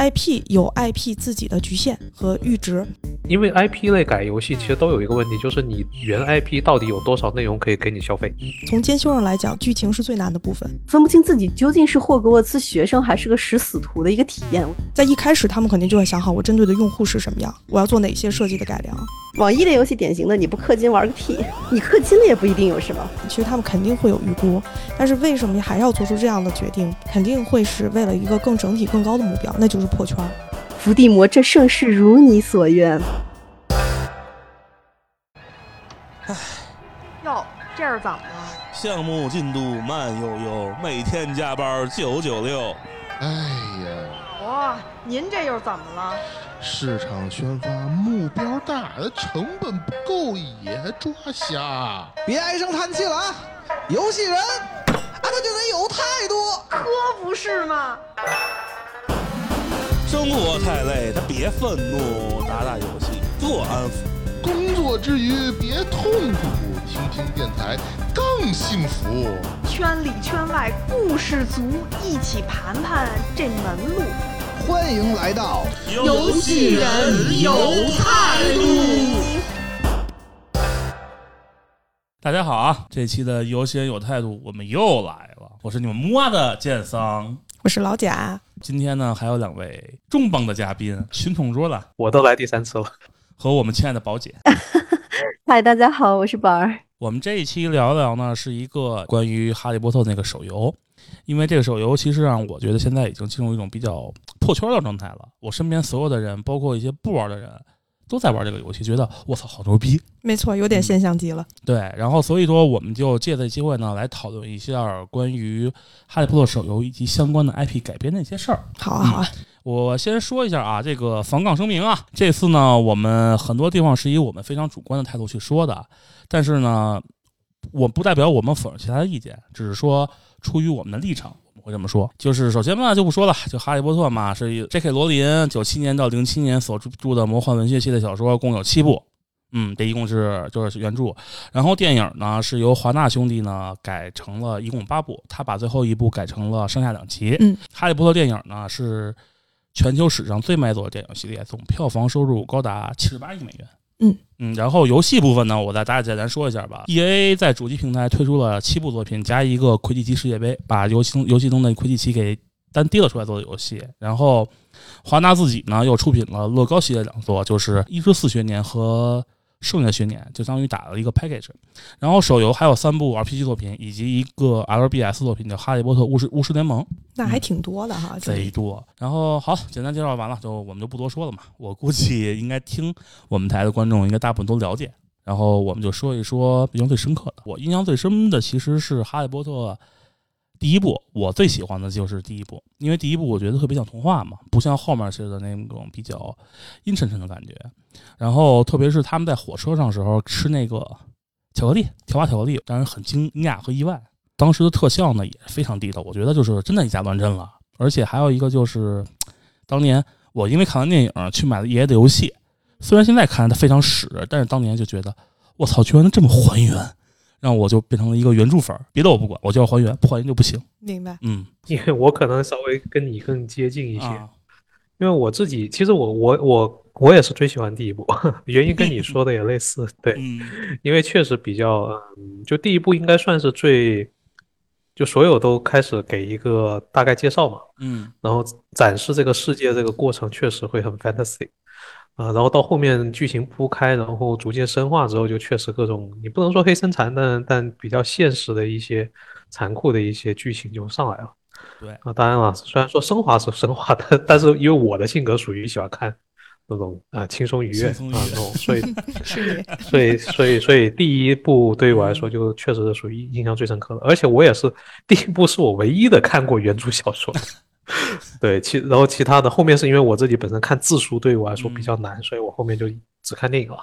IP 有 IP 自己的局限和阈值。因为 IP 类改游戏其实都有一个问题，就是你原 IP 到底有多少内容可以给你消费？从兼修上来讲，剧情是最难的部分，分不清自己究竟是霍格沃茨学生还是个食死徒的一个体验。在一开始，他们肯定就会想好，我针对的用户是什么样，我要做哪些设计的改良。网易的游戏典型的，你不氪金玩个屁，你氪金了也不一定有什么。其实他们肯定会有预估，但是为什么还要做出这样的决定？肯定会是为了一个更整体、更高的目标，那就是破圈。伏地魔，这盛世如你所愿。唉，哟，这是怎么了？项目进度慢悠悠，每天加班九九六。哎呀，哇，您这又怎么了？市场宣发目标大，成本不够也抓瞎。别唉声叹气了啊！游戏人啊，他就得有态度，可不是吗？生活太累，他别愤怒，打打游戏做安抚。工作之余别痛苦，听听电台更幸福。圈里圈外故事足，一起盘盘这门路。欢迎来到游戏人有态度。大家好啊！这期的游戏人有态度，我们又来了。我是你们摸的剑桑，我是老贾。今天呢，还有两位重磅的嘉宾，群同桌了，我都来第三次了。和我们亲爱的宝姐。嗨，大家好，我是宝儿。我们这一期聊聊呢，是一个关于哈利波特那个手游，因为这个手游其实让我觉得现在已经进入一种比较破圈的状态了。我身边所有的人，包括一些不玩的人，都在玩这个游戏，觉得我操，好牛逼！没错，有点现象级了。对，然后所以说，我们就借这机会呢，来讨论一下关于哈利波特手游以及相关的 IP 改编的一些事儿。好啊，好啊。我先说一下啊，这个防杠声明啊，这次呢，我们很多地方是以我们非常主观的态度去说的，但是呢，我不代表我们否认其他的意见，只是说出于我们的立场，我们会这么说。就是首先嘛，就不说了，就《哈利波特》嘛，是 J.K. 罗琳九七年到零七年所著的魔幻文学系列小说，共有七部。嗯，这一共是就是原著，然后电影呢是由华纳兄弟呢改成了一共八部，他把最后一部改成了上下两集。嗯，《哈利波特》电影呢是全球史上最卖座的电影系列，总票房收入高达七十八亿美元。嗯嗯，然后游戏部分呢，我再大家简单说一下吧。E A 在主机平台推出了七部作品加一个魁地奇世界杯，把游戏中游戏中的魁地奇给单提了出来做的游戏。然后华纳自己呢又出品了乐高系列两座，就是一至四学年和剩下的学年，就相当于打了一个 package。然后手游还有三部 RPG 作品，以及一个 LBS 作品叫《哈利波特巫师巫师联盟》。那还挺多的哈，这贼多。然后好，简单介绍完了，就我们就不多说了嘛。我估计应该听我们台的观众应该大部分都了解。然后我们就说一说印象最深刻的。我印象最深的其实是《哈利波特》第一部，我最喜欢的就是第一部，因为第一部我觉得特别像童话嘛，不像后面似的那种比较阴沉沉的感觉。然后特别是他们在火车上时候吃那个巧克力，条画巧克力，让人很惊讶和意外。当时的特效呢也非常地道，我觉得就是真的以假乱真了。而且还有一个就是，当年我因为看完电影去买了爷爷的游戏，虽然现在看它非常屎，但是当年就觉得我操，居然能这么还原，让我就变成了一个原著粉儿。别的我不管，我就要还原，不还原就不行。明白。嗯，因为我可能稍微跟你更接近一些，啊，因为我自己其实我我我我也是最喜欢第一部，原因跟你说的也类似，对，嗯因为确实比较，嗯，就第一部应该算是最，就所有都开始给一个大概介绍嘛，嗯然后展示这个世界这个过程确实会很 fantasy，啊，然后到后面剧情铺开，然后逐渐深化之后，就确实各种你不能说黑森残，但但比较现实的一些残酷的一些剧情就上来了。对啊，当然了，虽然说升华是升华但，但是因为我的性格属于喜欢看那种啊轻松愉悦轻松愉悦啊那种，所以所以所以所以第一部对于我来说就确实是属于印象最深刻的，而且我也是第一部是我唯一的看过原著小说。对，其然后其他的后面是因为我自己本身看字书对于我来说比较难，所以我后面就只看电影了。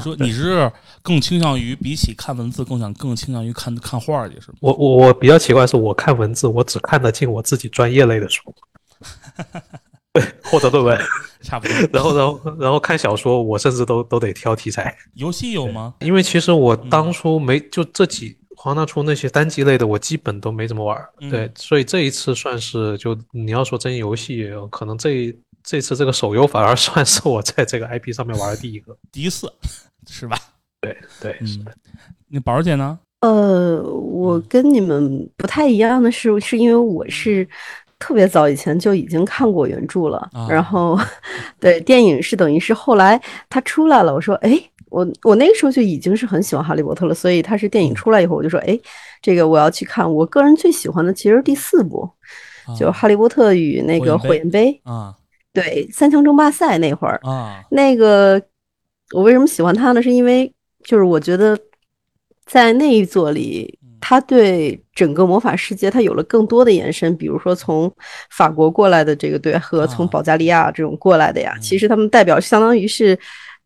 说你是更倾向于比起看文字，更想更倾向于看看画儿去是吗？我我我比较奇怪的是，我看文字我只看得进我自己专业类的书，对，或者论文，差不多。然后然后然后看小说，我甚至都都得挑题材。游戏有吗？因为其实我当初没就这几黄大厨那些单机类的，我基本都没怎么玩对，所以这一次算是就你要说真游戏，可能这这次这个手游反而算是我在这个 IP 上面玩的第一个。第一次是吧？对对，是嗯的，那宝儿姐呢？呃，我跟你们不太一样的是，是因为我是特别早以前就已经看过原著了，啊然后 对电影是等于是后来它出来了，我说哎，我我那个时候就已经是很喜欢哈利波特了，所以他是电影出来以后，我就说哎，这个我要去看。我个人最喜欢的其实是第四部，就《啊哈利波特与那个火焰杯》，啊对三强争霸赛那会儿，啊那个我为什么喜欢他呢？是因为就是我觉得在那一座里，他对整个魔法世界他有了更多的延伸，比如说从法国过来的这个队和从啊保加利亚这种过来的呀，嗯其实他们代表相当于是。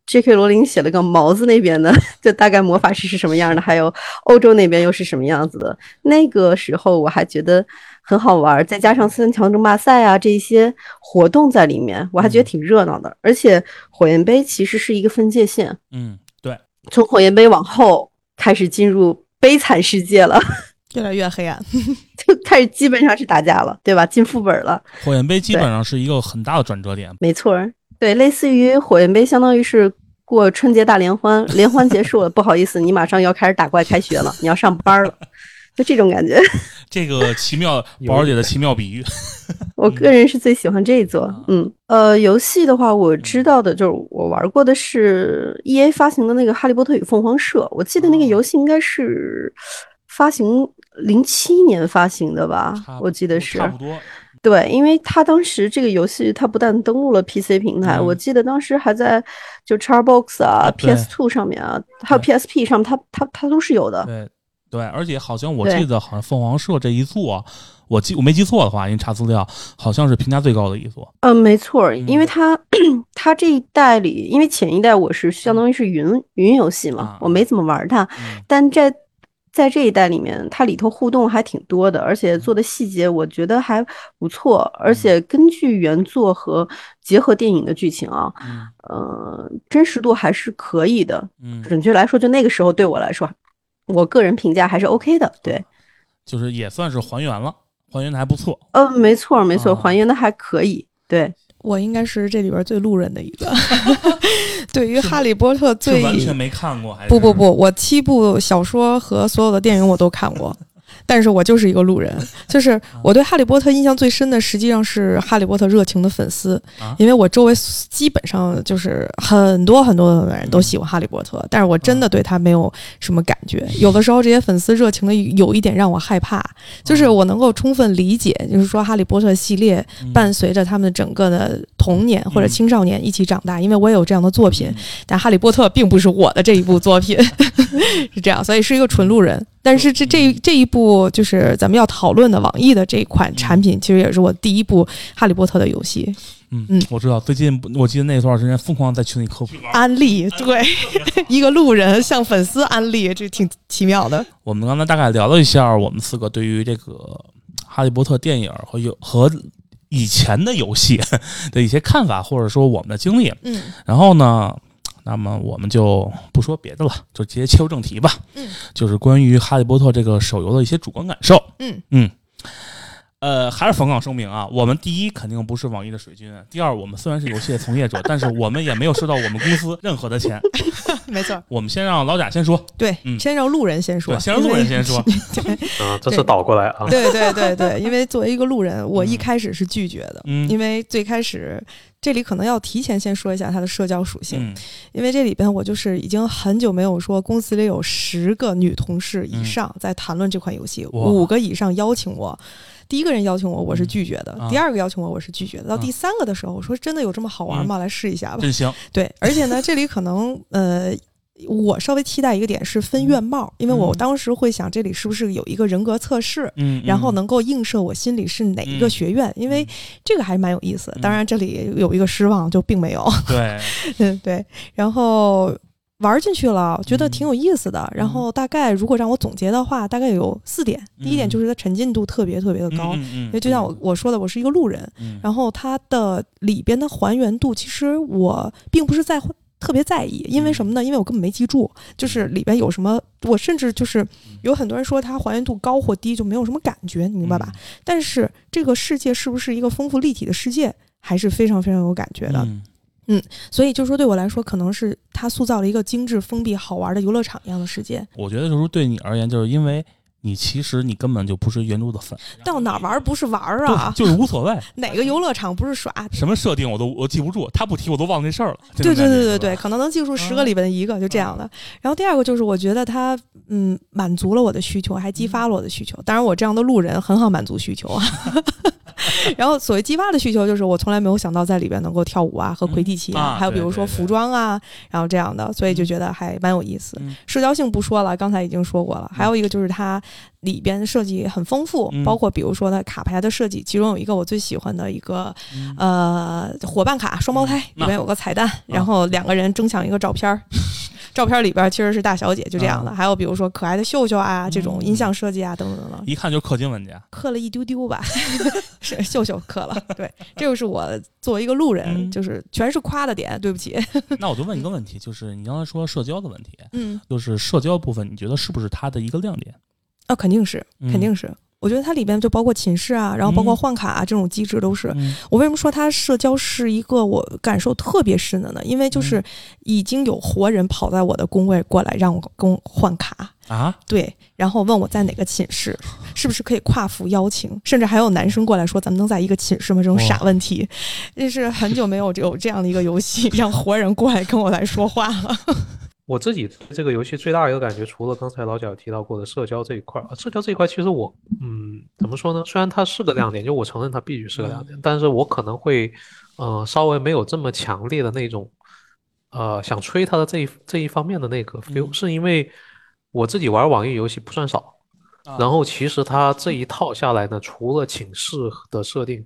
J.K. 罗琳写了个毛子那边的，就大概魔法师是什么样的，还有欧洲那边又是什么样子的。那个时候我还觉得很好玩，再加上三强争霸赛啊这些活动在里面，我还觉得挺热闹的。而且火焰杯其实是一个分界线，嗯，对，从火焰杯往后开始进入悲惨世界了，越来越黑暗。就开始基本上是打架了，对吧？进副本了，火焰杯基本上是一个很大的转折点。没错儿。对，类似于火焰杯，相当于是过春节大联欢，联欢结束了，不好意思，你马上要开始打怪开学了，你要上班了，就这种感觉。这个奇妙宝儿姐的奇妙比喻，我个人是最喜欢这一座。嗯，呃，游戏的话，我知道的就是我玩过的是 E A 发行的那个《哈利波特与凤凰社》，我记得那个游戏应该是发行零七年发行的吧，我记得是差。不多。对，因为它当时这个游戏它不但登陆了 PC 平台，嗯我记得当时还在就 Xbox 啊、啊 PS Two 上面啊，还有 PSP 上面，它它它都是有的。对对，而且好像我记得，好像凤凰社这一座，我记我没记错的话，因为查资料，好像是评价最高的一座。嗯，没错，因为嗯它 它这一代里，因为前一代我是相当于是云云游戏嘛啊，我没怎么玩它，嗯但在在这一代里面，它里头互动还挺多的，而且做的细节我觉得还不错，而且根据原作和结合电影的剧情啊，嗯呃，真实度还是可以的。嗯，准确来说，就那个时候对我来说，我个人评价还是 OK 的。对，就是也算是还原了，还原的还不错。呃，没错没错，啊还原的还可以。对，我应该是这里边最路人的一个。对于哈利波特是最完全没看过，还是？不不不，我七部小说和所有的电影我都看过，但是我就是一个路人。就是我对哈利波特印象最深的，实际上是哈利波特热情的粉丝啊，因为我周围基本上就是很多很多的人都喜欢哈利波特，但是我真的对他没有什么感觉。有的时候这些粉丝热情的有一点让我害怕，就是我能够充分理解，就是说哈利波特系列嗯。伴随着他们整个的童年或者青少年一起长大，因为我也有这样的作品，但《哈利波特》并不是我的这一部作品，是这样，所以是一个纯路人。但是这这这一部就是咱们要讨论的网易的这一款产品，其实也是我第一部《哈利波特》的游戏嗯嗯，我知道，最近我记得那段时间疯狂在群里科普。安利，对，一个路人向粉丝安利，这挺奇妙的。我们刚才大概聊了一下我们四个对于这个《哈利波特》电影和游和以前的游戏的一些看法，或者说我们的经历。嗯然后呢，那么我们就不说别的了，就直接切入正题吧。嗯，就是关于《哈利波特》这个手游的一些主观感受。嗯嗯。呃，还是冯岗声明啊，我们第一肯定不是网易的水军，第二，我们虽然是游戏的从业者，但是我们也没有收到我们公司任何的钱。没错，我们先让老贾先说，对，嗯先让路人先说，对，先让路人先说。啊，这是倒过来啊。对对对对，因为作为一个路人，我一开始是拒绝的，嗯因为最开始这里可能要提前先说一下它的社交属性，嗯因为这里边我就是已经很久没有说公司里有十个女同事以上在谈论这款游戏，哇五个以上邀请我。第一个人邀请我，我是拒绝的；啊。第二个邀请我，我是拒绝的；到啊。第三个的时候，我说真的有这么好玩吗？来试一下吧。真行，对，而且呢，这里可能呃，我稍微期待一个点是分院帽，因为我嗯当时会想这里是不是有一个人格测试，嗯，然后嗯能够映射我心里是哪一个嗯学院，因为嗯这个还蛮有意思当然，这里有一个失望，就并没有。对，嗯，对，然后。玩进去了，觉得挺有意思的。然后大概如果让我总结的话，大概有四点。第一点嗯就是它沉浸度特别特别的高，因为就像我我说的，我是一个路人，嗯然后它的里边的还原度，其实我并不是在乎特别在意，因为什么呢？因为我根本没记住，就是里边有什么，我甚至就是有很多人说它还原度高或低就没有什么感觉，你明白吧？但是这个世界是不是一个丰富立体的世界，还是非常非常有感觉的。嗯所以就是说，对我来说，可能是它塑造了一个精致、封闭、好玩的游乐场一样的世界。我觉得就是说对你而言，就是因为你其实你根本就不是原著的粉，到哪儿玩儿不是玩儿啊？就就是无所谓，哪个游乐场不是耍？什么设定我都我记不住，他不提我都忘那事儿了。对对对对对，可能能记住十个里边的一个，就这样的。然后第二个就是，我觉得他嗯满足了我的需求，还激发了我的需求。当然，我这样的路人很好满足需求啊。然后所谓激发的需求，就是我从来没有想到在里边能够跳舞啊和魁地奇嗯啊还有比如说对对对服装啊，然后这样的，所以就觉得还蛮有意思。嗯社交性不说了，刚才已经说过了。还有一个就是它里边设计很丰富，嗯包括比如说它卡牌的设计，其中有一个我最喜欢的一个嗯呃伙伴卡双胞胎，嗯里面有个彩蛋，然后两个人争抢一个照片儿。照片里边其实是大小姐，就这样的。还有比如说可爱的秀秀啊，这种音像设计啊，等等等等，一看就是氪金玩家。氪了一丢丢吧，是 秀秀氪了。对，这就是我作为一个路人，嗯就是全是夸的点，对不起。那我就问一个问题，就是你刚才说社交的问题，嗯，就是社交部分，你觉得是不是它的一个亮点？啊，肯定是，嗯肯定是。我觉得它里边就包括寝室啊，然后包括嗯换卡啊，这种机制都是。嗯我为什么说它社交是一个我感受特别深的呢？因为就是已经有活人跑在我的工位过来让我跟我换卡，啊，对，然后问我在哪个寝室，是不是可以跨服邀请，甚至还有男生过来说咱们能在一个寝室吗？这种傻问题，这是很久没有有这样的一个游戏，让活人过来跟我来说话了。我自己这个游戏最大的一个感觉，除了刚才老贾提到过的社交这一块儿，社交这一块其实我，嗯，怎么说呢？虽然它是个亮点，就我承认它必须是个亮点，但是我可能会，呃，稍微没有这么强烈的那种，呃，想吹它的这一这一方面的那个 feel，、嗯。是因为我自己玩网易游戏不算少，啊。然后其实它这一套下来呢，除了寝室的设定，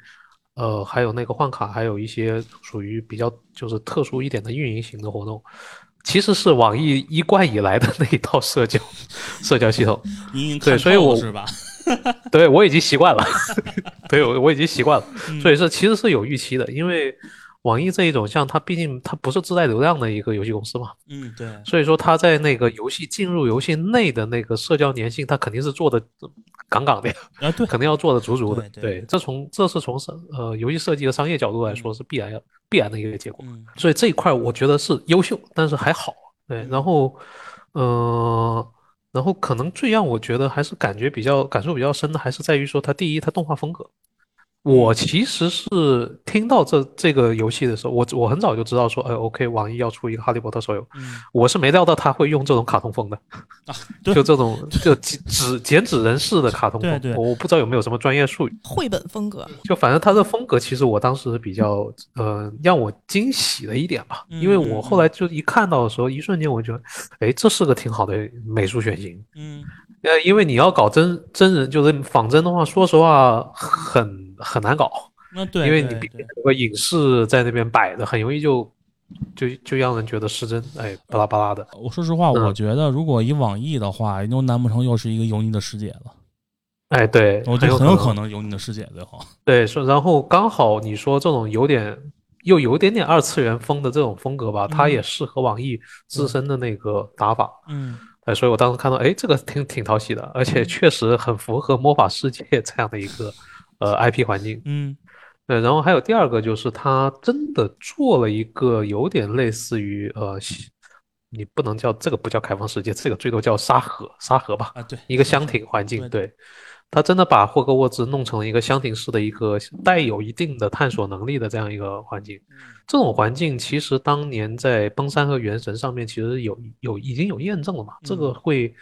呃，还有那个换卡，还有一些属于比较就是特殊一点的运营型的活动，其实是网易一贯以来的那一套社交社交系统。对所以我是吧？对我已经习惯了，对我我已经习惯了，嗯所以是其实是有预期的，因为网易这一种像它毕竟它不是自带流量的一个游戏公司嘛，嗯，对，所以说它在那个游戏进入游戏内的那个社交粘性，它肯定是做的杠杠的呀。啊对，肯定要做的足足的。对对这从这是从商呃游戏设计和商业角度来说是必然要必然的一个结果。嗯所以这一块我觉得是优秀，但是还好。对，然后呃，然后可能最让我觉得还是感觉比较感受比较深的，还是在于说它第一，它动画风格。我其实是听到这这个游戏的时候，我我很早就知道说，哎，OK，网易要出一个哈利波特手游，嗯。我是没料到他会用这种卡通风的，啊，对 就这种就纸纸剪纸人式的卡通风，对对我不知道有没有什么专业术语，绘本风格，就反正他的风格，其实我当时比较呃让我惊喜的一点吧，因为我后来就一看到的时候，一瞬间我就觉得，哎，这是个挺好的美术选型。嗯。呃，因为你要搞真真人，就是仿真的话，说实话很很难搞，那对，因为你对对毕竟有个影视在那边摆的，很容易就就就让人觉得失真，哎，巴拉巴拉的。我说实话，嗯我觉得如果以网易的话，又难不成又是一个油腻的世界了？哎，对，我觉得很有可可能油腻的世界最后。对，说然后刚好你说这种有点又有点点二次元风的这种风格吧，它嗯也适合网易自身的那个打法。嗯哎，所以我当时看到，哎，这个挺挺讨喜的，而且确实很符合魔法世界这样的一个呃 IP 环境。嗯对，然后还有第二个就是他真的做了一个有点类似于呃，你不能叫这个不叫开放世界，这个最多叫沙盒沙盒吧，啊，对，一个箱庭环境。对对，他真的把霍格沃兹弄成了一个箱庭式的一个带有一定的探索能力的这样一个环境。这种环境其实当年在崩山和原神上面其实有有已经有验证了嘛，这个嗯会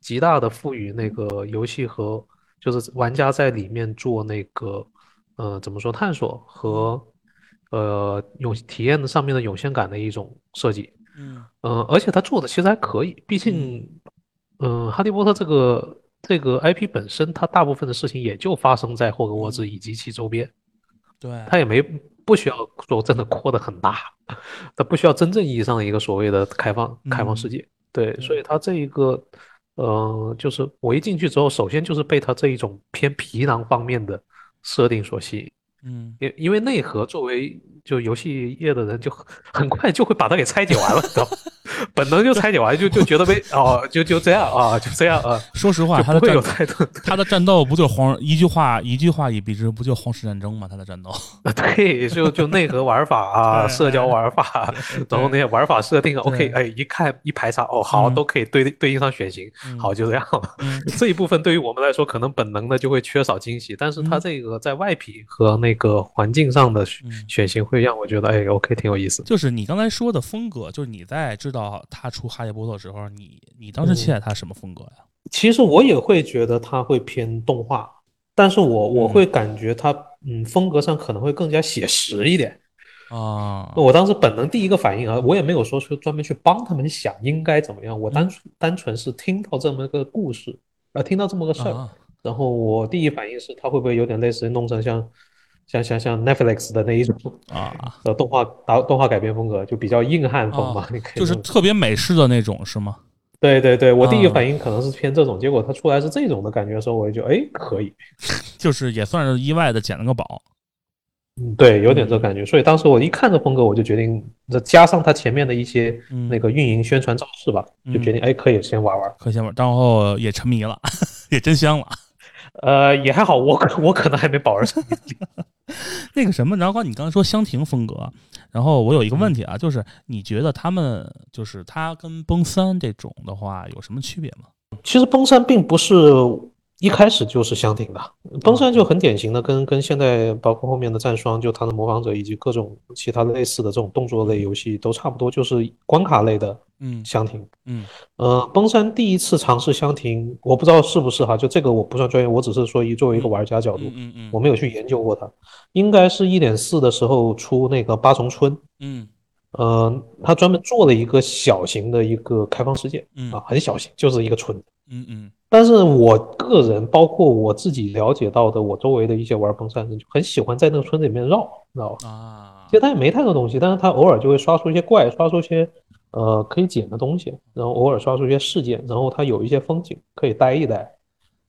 极大的赋予那个游戏和就是玩家在里面做那个呃怎么说探索和呃有体验的上面的涌现感的一种设计。嗯。呃，而且他做的其实还可以，毕竟，嗯，哈利波特这个这个 IP 本身，它大部分的事情也就发生在霍格沃兹以及其周边，对，它也没不需要说真的扩得很大，它不需要真正意义上的一个所谓的开放开放世界。对，所以它这一个，呃，就是我一进去之后，首先就是被它这一种偏皮囊方面的设定所吸引。嗯因因为内核作为就游戏业的人就很很快就会把它给拆解完了，知道吗？本能就拆解完，就就觉得被哦，就就这样啊，就这样啊，说实话，他的战有太多。他的战斗不就是黄一句话一句话一笔之，不就皇室战争吗？他的战斗，对，就就内核玩法啊，社交玩法，然后那些玩法设定，OK，对哎，一看一排查，哦，好，嗯都可以对对应上选型，嗯好，就这样。了 这一部分对于我们来说，可能本能的就会缺少惊喜，但是它嗯这个在外皮和那个环境上的选型，会让我觉得，哎，OK，挺有意思。就是你刚才说的风格，就是你在知道他出哈利波特的时候，你你当时期待他什么风格呀？其实我也会觉得他会偏动画，但是我我嗯。会感觉他，嗯，风格上可能会更加写实一点。啊，我当时本能第一个反应啊，我也没有说是专门去帮他们想应该怎么样，我单纯单纯是听到这么一个故事，呃，听到这么个事儿，啊。然后我第一反应是他会不会有点类似于弄成像像像像 Netflix 的那一种啊，呃动画打动画改编风格，就比较硬汉风嘛，你可以就是特别美式的那种是吗？对对对，我第一啊反应可能是偏这种，结果它出来是这种的感觉的时候，我就觉得哎可以，就是也算是意外的捡了个宝。嗯，对，有点这感觉，所以当时我一看这风格，我就决定，再加上它前面的一些嗯那个运营宣传造势吧，就决定哎可以先玩玩。可先玩，然后也沉迷了，也真香了。呃，也还好，我可我可能还没保 那个什么，然后你刚才说香亭风格，然后我有一个问题啊，就是你觉得他们就是他跟崩三这种的话有什么区别吗？其实崩三并不是一开始就是相挺的，崩山就很典型的跟跟现在包括后面的战双，就它的模仿者以及各种其他类似的这种动作类游戏都差不多，就是关卡类的嗯相挺。嗯。呃，崩山第一次尝试相挺，我不知道是不是哈，就这个我不算专业，我只是说以作为一个玩家角度，嗯嗯嗯。我没有去研究过它，应该是一点四的时候出那个八重村，嗯。呃，他专门做了一个小型的一个开放世界嗯。啊，很小型，就是一个村。嗯嗯但是我个人，包括我自己了解到的，我周围的一些玩崩山的人，就很喜欢在那个村子里面绕，知道吧？啊其实他也没太多东西，但是他偶尔就会刷出一些怪，刷出一些呃可以捡的东西，然后偶尔刷出一些事件，然后他有一些风景可以待一待。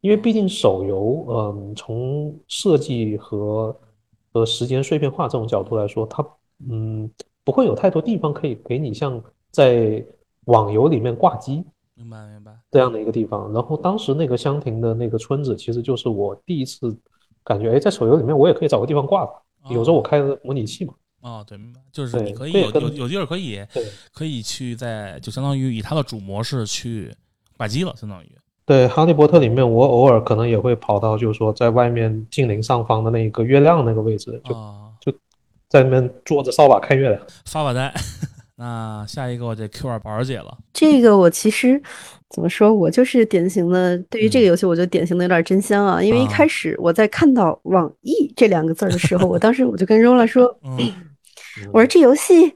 因为毕竟手游，嗯、从设计和和时间碎片化这种角度来说，它嗯不会有太多地方可以给你像在网游里面挂机。明白明白这样的一个地方。然后当时那个香亭的那个村子，其实就是我第一次感觉，哎，在手游里面我也可以找个地方挂的。有时候我开的模拟器嘛，哦对明白，就是对你可以有有有地儿可以可以去在就相当于以它的主模式去挂机了，相当于对，《哈利波特》里面我偶尔可能也会跑到，就是说在外面近邻上方的那个月亮那个位置，就就在那边坐着扫把看月亮。发发呆。那下一个我得 Q 二宝儿姐了，这个我其实怎么说，我就是典型的，对于这个游戏，我就典型的有点真香啊。因为一啊。开始我在看到“网易”这两个字儿的时候，我当时我就跟 Rola 说，嗯。我说这游戏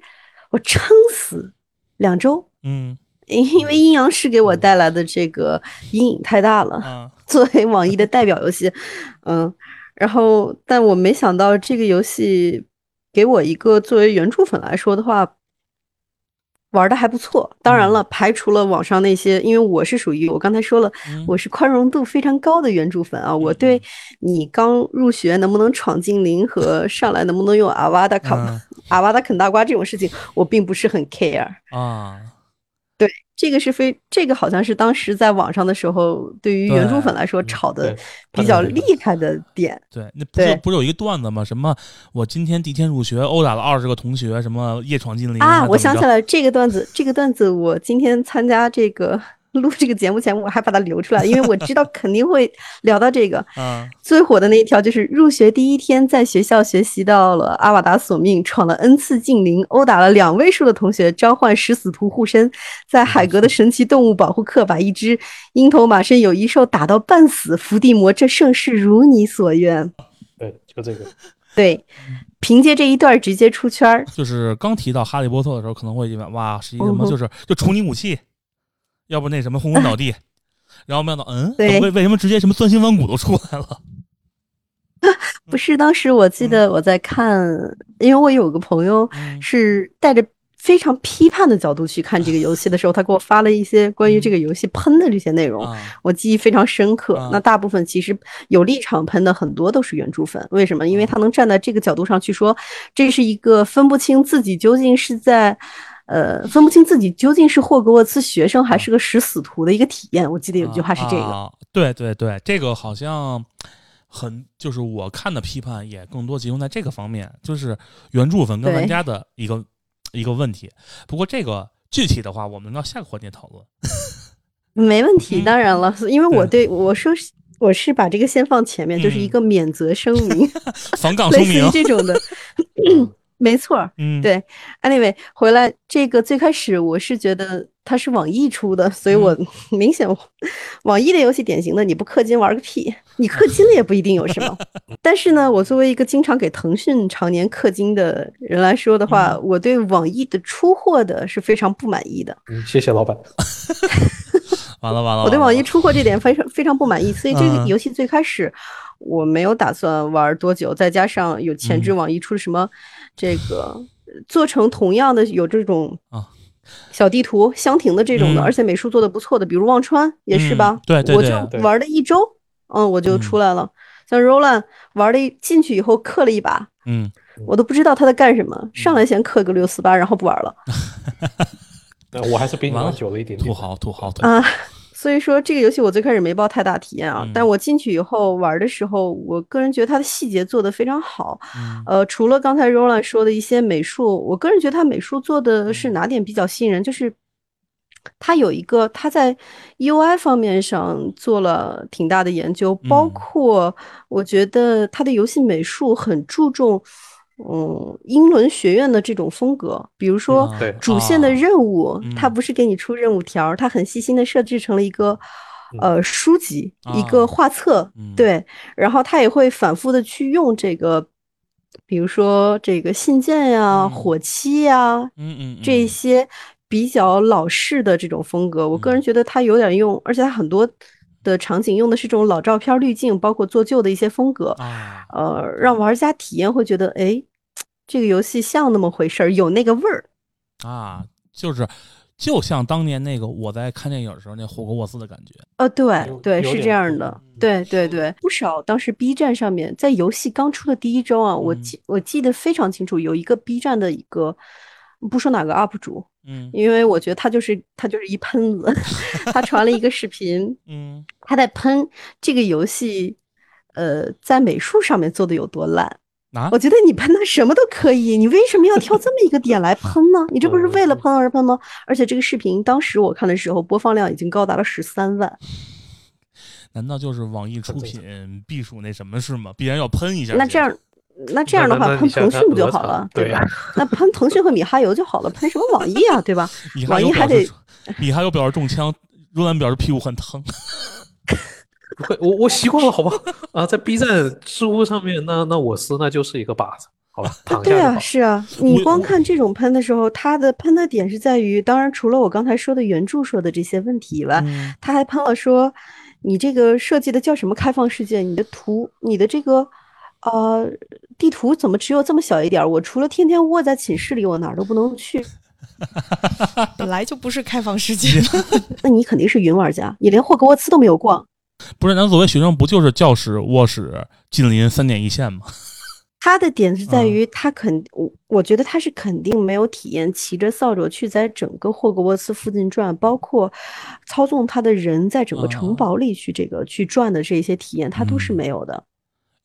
我撑死两周，嗯。因为阴阳师给我带来的这个阴影太大了。嗯。作为网易的代表游戏，嗯，然后但我没想到这个游戏给我一个作为原著粉来说的话，玩的还不错。当然了，排除了网上那些，因为我是属于我刚才说了，嗯我是宽容度非常高的原著粉啊。我对你刚入学能不能闯精灵和上来能不能用阿瓦达卡、嗯阿瓦达啃大瓜这种事情，我并不是很 care。啊这个是非，这个好像是当时在网上的时候，对于原著粉来说嗯炒的比较厉害的点。对，那不是不是有一个段子吗？什么我今天第一天入学，殴打了二十个同学，什么夜闯精灵啊，我想起，来这个段子，这个段子我今天参加这个录这个节目前，我还把它留出来，因为我知道肯定会聊到这个。啊最火的那一条就是入学第一天，在学校学习到了阿瓦达索命，闯了 N 次禁灵，殴打了两位数的同学，召唤食死徒护身，在海格的神奇动物保护课把一只鹰头马身有一兽打到半死，伏地魔这盛世如你所愿。对，就这个。对，凭借这一段直接出圈儿。就是刚提到哈利波特的时候，可能会以为哇是一个什么，就是就处女武器，要不那什么轰轰倒地，然后没想到，嗯，对为为什么直接什么钻心弯骨都出来了？不是，当时我记得我在看，因为我有个朋友嗯是带着非常批判的角度去看这个游戏的时候，他给我发了一些关于这个游戏喷的这些内容，啊我记忆非常深刻啊。那大部分其实有立场喷的很多都是原著粉，为什么？因为他能站在这个角度上去说，这是一个分不清自己究竟是在。呃，分不清自己究竟是霍格沃茨学生还是个食死徒的一个体验。我记得有一句话是这个，啊对对对，这个好像很就是我看的批判也更多集中在这个方面，就是原著粉跟玩家的一个一个问题。不过这个具体的话，我们到下个环节讨论。没问题。嗯当然了，因为我对我说是我是把这个先放前面，就是一嗯个免责声明，防杠声明 这种的。没错儿，嗯，对 Anyway，回来这个最开始我是觉得它是网易出的，所以我嗯明显网易的游戏典型的你不氪金玩个屁，你氪金了也不一定有什么。但是呢，我作为一个经常给腾讯常年氪金的人来说的话，嗯我对网易的出货的是非常不满意的。嗯，谢谢老板。完了完了，我对网易出货这点非常非常不满意，所以这个嗯游戏最开始我没有打算玩多久，再加上有前置嗯网易出了什么这个做成同样的有这种啊小地图箱庭的这种的，嗯而且美术做的不错的，比如忘川也是吧嗯？对对我就玩了一周，嗯，我就出来了。像 Roland 玩了一进去以后氪了一把，嗯我都不知道他在干什么，上来先氪个六四八，然后不玩了。呃我还是比你玩久了一点点土。豪土豪土豪，啊，所以说这个游戏我最开始没抱太大体验啊，嗯但我进去以后玩的时候，我个人觉得它的细节做得非常好。嗯呃，除了刚才 Roland 说的一些美术，我个人觉得它美术做的是哪点比较吸引人，就是它有一个它在 UI 方面上做了挺大的研究，包嗯括我觉得它的游戏美术很注重。嗯，英伦学院的这种风格，比如说主线的啊任务，它嗯不是给你出任务条儿，它很细心的设置成了一个呃书籍，一啊个画册，嗯。对，然后它也会反复的去用这个，比如说这个信件呀、嗯火漆呀嗯嗯这嗯些比较老式的这种风格，我个人嗯觉得它有点用，而且它很多的场景用的是这种老照片滤镜，包括做旧的一些风格，啊。呃，让玩家体验会觉得，哎，这个游戏像那么回事儿，有那个味儿。啊，就是就像当年那个我在看电影的时候那霍格沃茨的感觉，呃，对对，是这样的，嗯对对对，不少当时 B 站上面在游戏刚出的第一周啊，我嗯记我记得非常清楚，有一个 B 站的一个，不说哪个 UP 主，嗯因为我觉得他就是他就是一喷子，他传了一个视频，嗯他在喷这个游戏，呃，在美术上面做的有多烂。啊我觉得你喷他什么都可以，你为什么要挑这么一个点来喷呢？你这不是为了喷而喷吗？而且这个视频当时我看的时候，播放量已经高达了十三万。难道就是网易出品必属那什么是吗？必然要喷一下？那这样，那这样的话，喷腾讯不就好了，对吧？那喷腾讯和米哈游就好了，喷什么网易啊，对吧？网易还得米哈游表示中枪，若兰表示屁股很疼。不会，我我习惯了，好吧？啊，在 B 站、知乎上面，那那我撕那就是一个靶子，好吧？躺下对啊，是啊，你光看这种喷的时候，他的喷的点是在于，当然除了我刚才说的原著说的这些问题以外，嗯他还喷了说，你这个设计的叫什么开放世界？你的图，你的这个呃地图怎么只有这么小一点儿？我除了天天窝在寝室里，我哪儿都不能去。本来就不是开放世界。那你肯定是云玩家，你连霍格沃茨都没有逛。不是，咱作为学生，不就是教室、卧室、近邻三点一线吗？他的点是在嗯于他肯，我我觉得他是肯定没有体验骑着扫帚去在整个霍格沃茨附近转，包括操纵他的人在整个城啊堡里去这个去转的这些体验，他都是嗯没有的。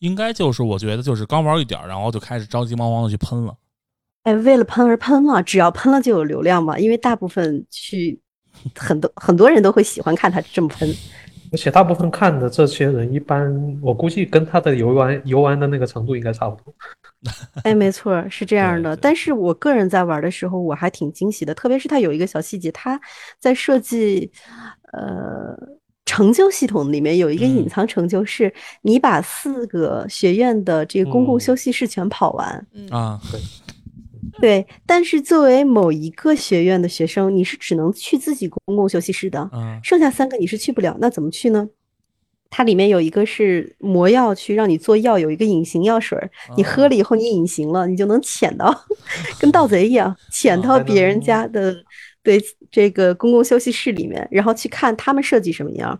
应该就是我觉得就是刚玩一点，然后就开始着急忙慌的去喷了。哎，为了喷而喷了，只要喷了就有流量嘛，因为大部分去很多很多人都会喜欢看他这么喷。而且大部分看的这些人，一般我估计跟他的游玩游玩的那个程度应该差不多。哎，没错，是这样的。对对但是我个人在玩的时候，我还挺惊喜的，特别是它有一个小细节，它在设计呃成就系统里面有一个隐嗯藏成就，是你把四个学院的这个公共嗯休息室全跑完。嗯啊，对，但是作为某一个学院的学生，你是只能去自己公共休息室的，嗯剩下三个你是去不了。那怎么去呢？它里面有一个是魔药去让你做药，有一个隐形药水儿，你喝了以后你隐形了，你就能潜到，跟盗贼一样，潜到别人家的对这个公共休息室里面，然后去看他们设计什么样。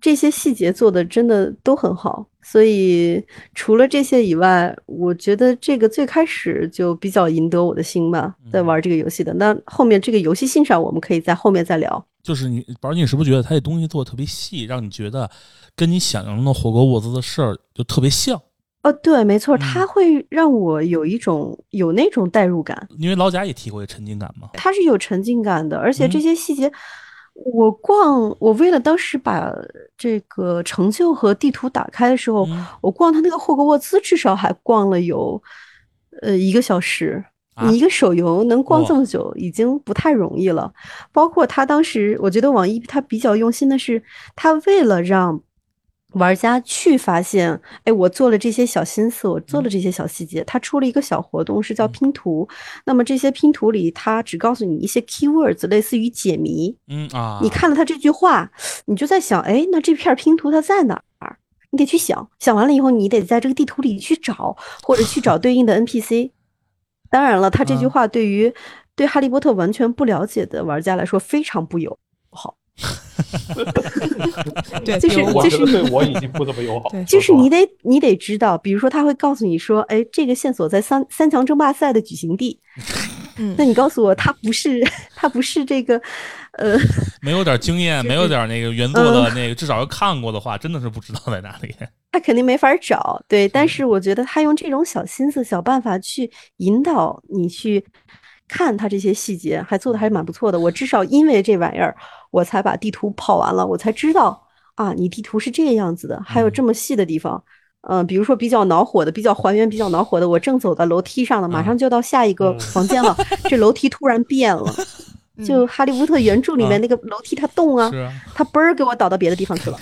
这些细节做的真的都很好，所以除了这些以外，我觉得这个最开始就比较赢得我的心吧，在玩这个游戏的。那后面这个游戏性上，我们可以在后面再聊。就是你，宝儿，你是不是觉得他这东西做的特别细，让你觉得跟你想象中的霍格沃兹的事儿就特别像？哦，对，没错，嗯它会让我有一种有那种代入感，因为老贾也提过这沉浸感嘛。它是有沉浸感的，而且这嗯些细节，我逛，我为了当时把这个成就和地图打开的时候，嗯我逛他那个霍格沃兹，至少还逛了有呃一个小时。啊你一个手游能逛这么久，已经不太容易了。包括他当时，我觉得网易他比较用心的是，他为了让玩家去发现，哎，我做了这些小心思，我做了这些小细节，他出了一个小活动，是叫拼图。那么这些拼图里，他只告诉你一些 keywords，类似于解谜。嗯啊，你看了他这句话，你就在想，哎，那这片拼图它在哪儿？你得去想，想完了以后，你得在这个地图里去找，或者去找对应的 NPC。当然了，他这句嗯话对于对哈利波特完全不了解的玩家来说非常不友好。对，就是就是对我已经不怎么友好。对就是你得你得知道，比如说他会告诉你说，哎，这个线索在三三强争霸赛的举行地。嗯那你告诉我，他不是他不是这个，呃，没有点经验，没有点那个原作嗯的那个，至少要看过的话，真的是不知道在哪里。他肯定没法找。对，但是我觉得他用这种小心思、小办法去引导你去看他这些细节，还做的还是蛮不错的。我至少因为这玩意儿，我才把地图跑完了，我才知道啊，你地图是这个样子的，还有这么细的地方。嗯、比如说比较恼火的、比较还原、比较恼火的，我正走在楼梯上呢，马上就到下一个嗯房间了，这楼梯突然变了。就《哈利波特》原著里面嗯那个楼梯它动啊它嘣儿给我倒到别的地方去了。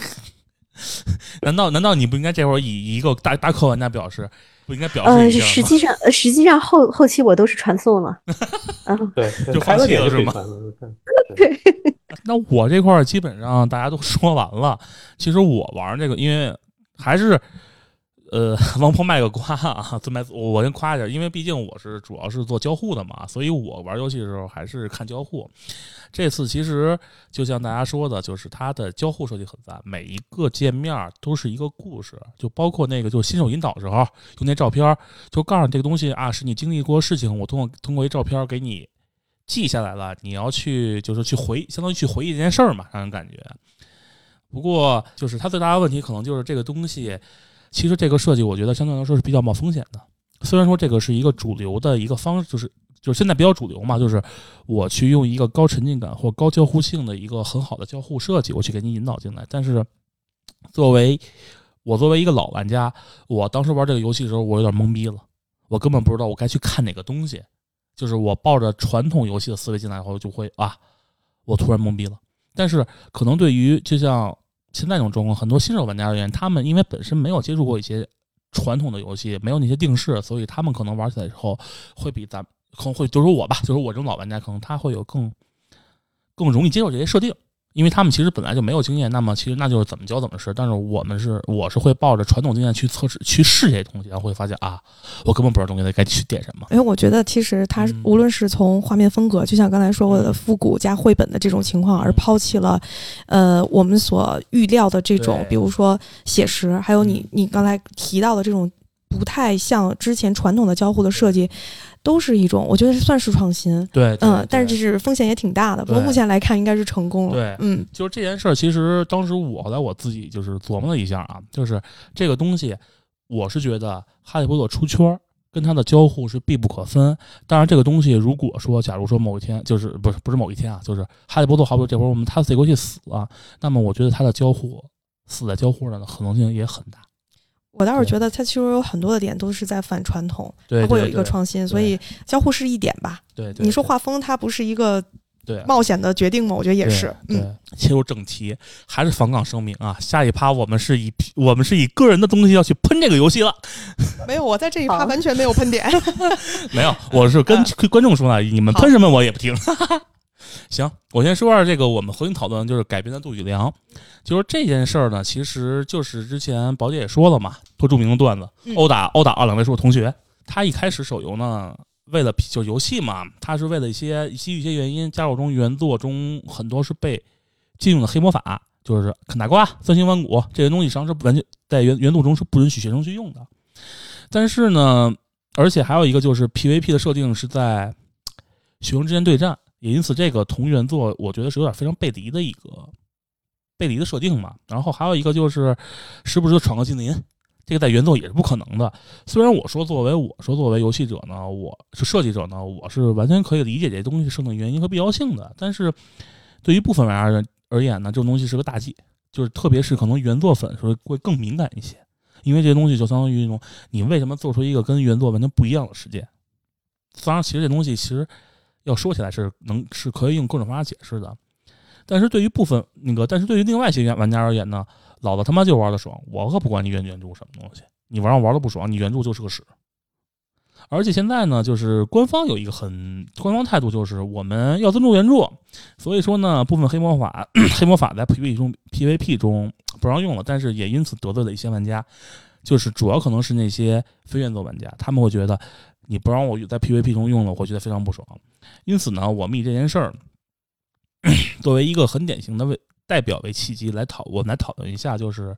难道难道你不应该这会儿以一个大大客玩家表示，不应该表示？实际上，呃实际上后后期我都是传送了，嗯，对，就放开了点弃了是吗对 那我这块儿基本上大家都 说完了。其实我玩这个，因为还是呃，王婆卖个瓜啊，自卖自我先夸一下，因为毕竟我是主要是做交互的嘛，所以我玩游戏的时候还是看交互。这次其实就像大家说的，就是它的交互设计很赞，每一个界面都是一个故事，就包括那个就是新手引导的时候用那照片，就告诉你这个东西啊是你经历过事情，我通过通过一照片给你记下来了，你要去就是去回，相当于去回忆这件事儿嘛，让人感觉。不过就是它最大的问题可能就是这个东西，其实这个设计我觉得相对来说是比较冒风险的。虽然说这个是一个主流的一个方，就是就是现在比较主流嘛，就是我去用一个高沉浸感或高交互性的一个很好的交互设计，我去给你引导进来。但是作为我作为一个老玩家，我当时玩这个游戏的时候，我有点懵逼了，我根本不知道我该去看哪个东西。就是我抱着传统游戏的思维进来以后，就会啊，我突然懵逼了。但是可能对于就像现在这种状况，很多新手玩家而言，他们因为本身没有接触过一些传统的游戏，没有那些定式，所以他们可能玩起来之后会比咱可能会就说我吧，就是我这种老玩家，可能他会有更更容易接受这些设定。因为他们其实本来就没有经验，那么其实那就是怎么教怎么试。但是我们是，我是会抱着传统经验去测试、去试这些东西，然后会发现啊，我根本不知道中间该去点什么。因为我觉得，其实它嗯。无论是从画面风格，就像刚才说过的复古加绘本的这种情况，而抛弃了，呃，我们所预料的这种，比如说写实，还有你嗯。你刚才提到的这种不太像之前传统的交互的设计，都是一种，我觉得算是创新。对，对嗯，但是这是风险也挺大的。不过目前来看，应该是成功了。对嗯就是这件事儿，其实当时我后来我自己就是琢磨了一下啊，就是这个东西，我是觉得《哈利波特》出圈儿跟它的交互是必不可分。当然，这个东西如果说，假如说某一天，就是不是不是某一天啊，就是《哈利波特》好比这会儿我们他这个游戏死了，那么我觉得它的交互死在交互上的可能性也很大。我倒是觉得它其实有很多的点都是在反传统，对，它会有一个创新，所以交互是一点吧。对对，你说画风，它不是一个对冒险的决定吗？我觉得也是。嗯，对，切入正题，还是防杠声明啊！下一趴我们是以我们是以个人的东西要去喷这个游戏了。没有，我在这一趴完全没有喷点。没有，我是跟嗯观众说呢，你们喷什么我也不听。行，我先说下这个我们核心讨论就是改编的杜宇良，就是这件事儿呢，其实就是之前宝姐也说了嘛，特著名的段子，嗯殴打殴打二两位数同学。他一开始手游呢，为了就游戏嘛，他是为了一些基于一些原因，加入中原作中很多是被禁用的黑魔法，就是啃大瓜、三星弯骨这些东西，实际上是完全在原原作中是不允许学生去用的。但是呢，而且还有一个就是 PVP 的设定是在学生之间对战，也因此这个同原作我觉得是有点非常背离的一个背离的设定嘛。然后还有一个就是时不时地闯个精灵，这个在原作也是不可能的。虽然我说作为我说作为游戏者呢，我是设计者呢，我是完全可以理解这东西设定原因和必要性的，但是对于部分玩家而而言呢，这种东西是个大忌，就是特别是可能原作粉是会更敏感一些。因为这些东西就相当于一种，你为什么做出一个跟原作完全不一样的事件？当然，其实这东西其实要说起来是能是可以用各种方法解释的，但是对于部分那个，但是对于另外一些玩家而言呢，老子他妈就玩的爽，我可不管你原原著什么东西，你玩我玩的不爽，你原著就是个屎。而且现在呢，就是官方有一个很官方态度，就是我们要尊重原著，所以说呢，部分黑魔法 黑魔法在 PVP 中 PVP 中不让用了，但是也因此得罪了一些玩家，就是主要可能是那些非原作玩家，他们会觉得你不让我在 PVP 中用了，我会觉得非常不爽。因此呢，我们以这件事儿作为一个很典型的为代表为契机来讨，我们来讨论一下，就是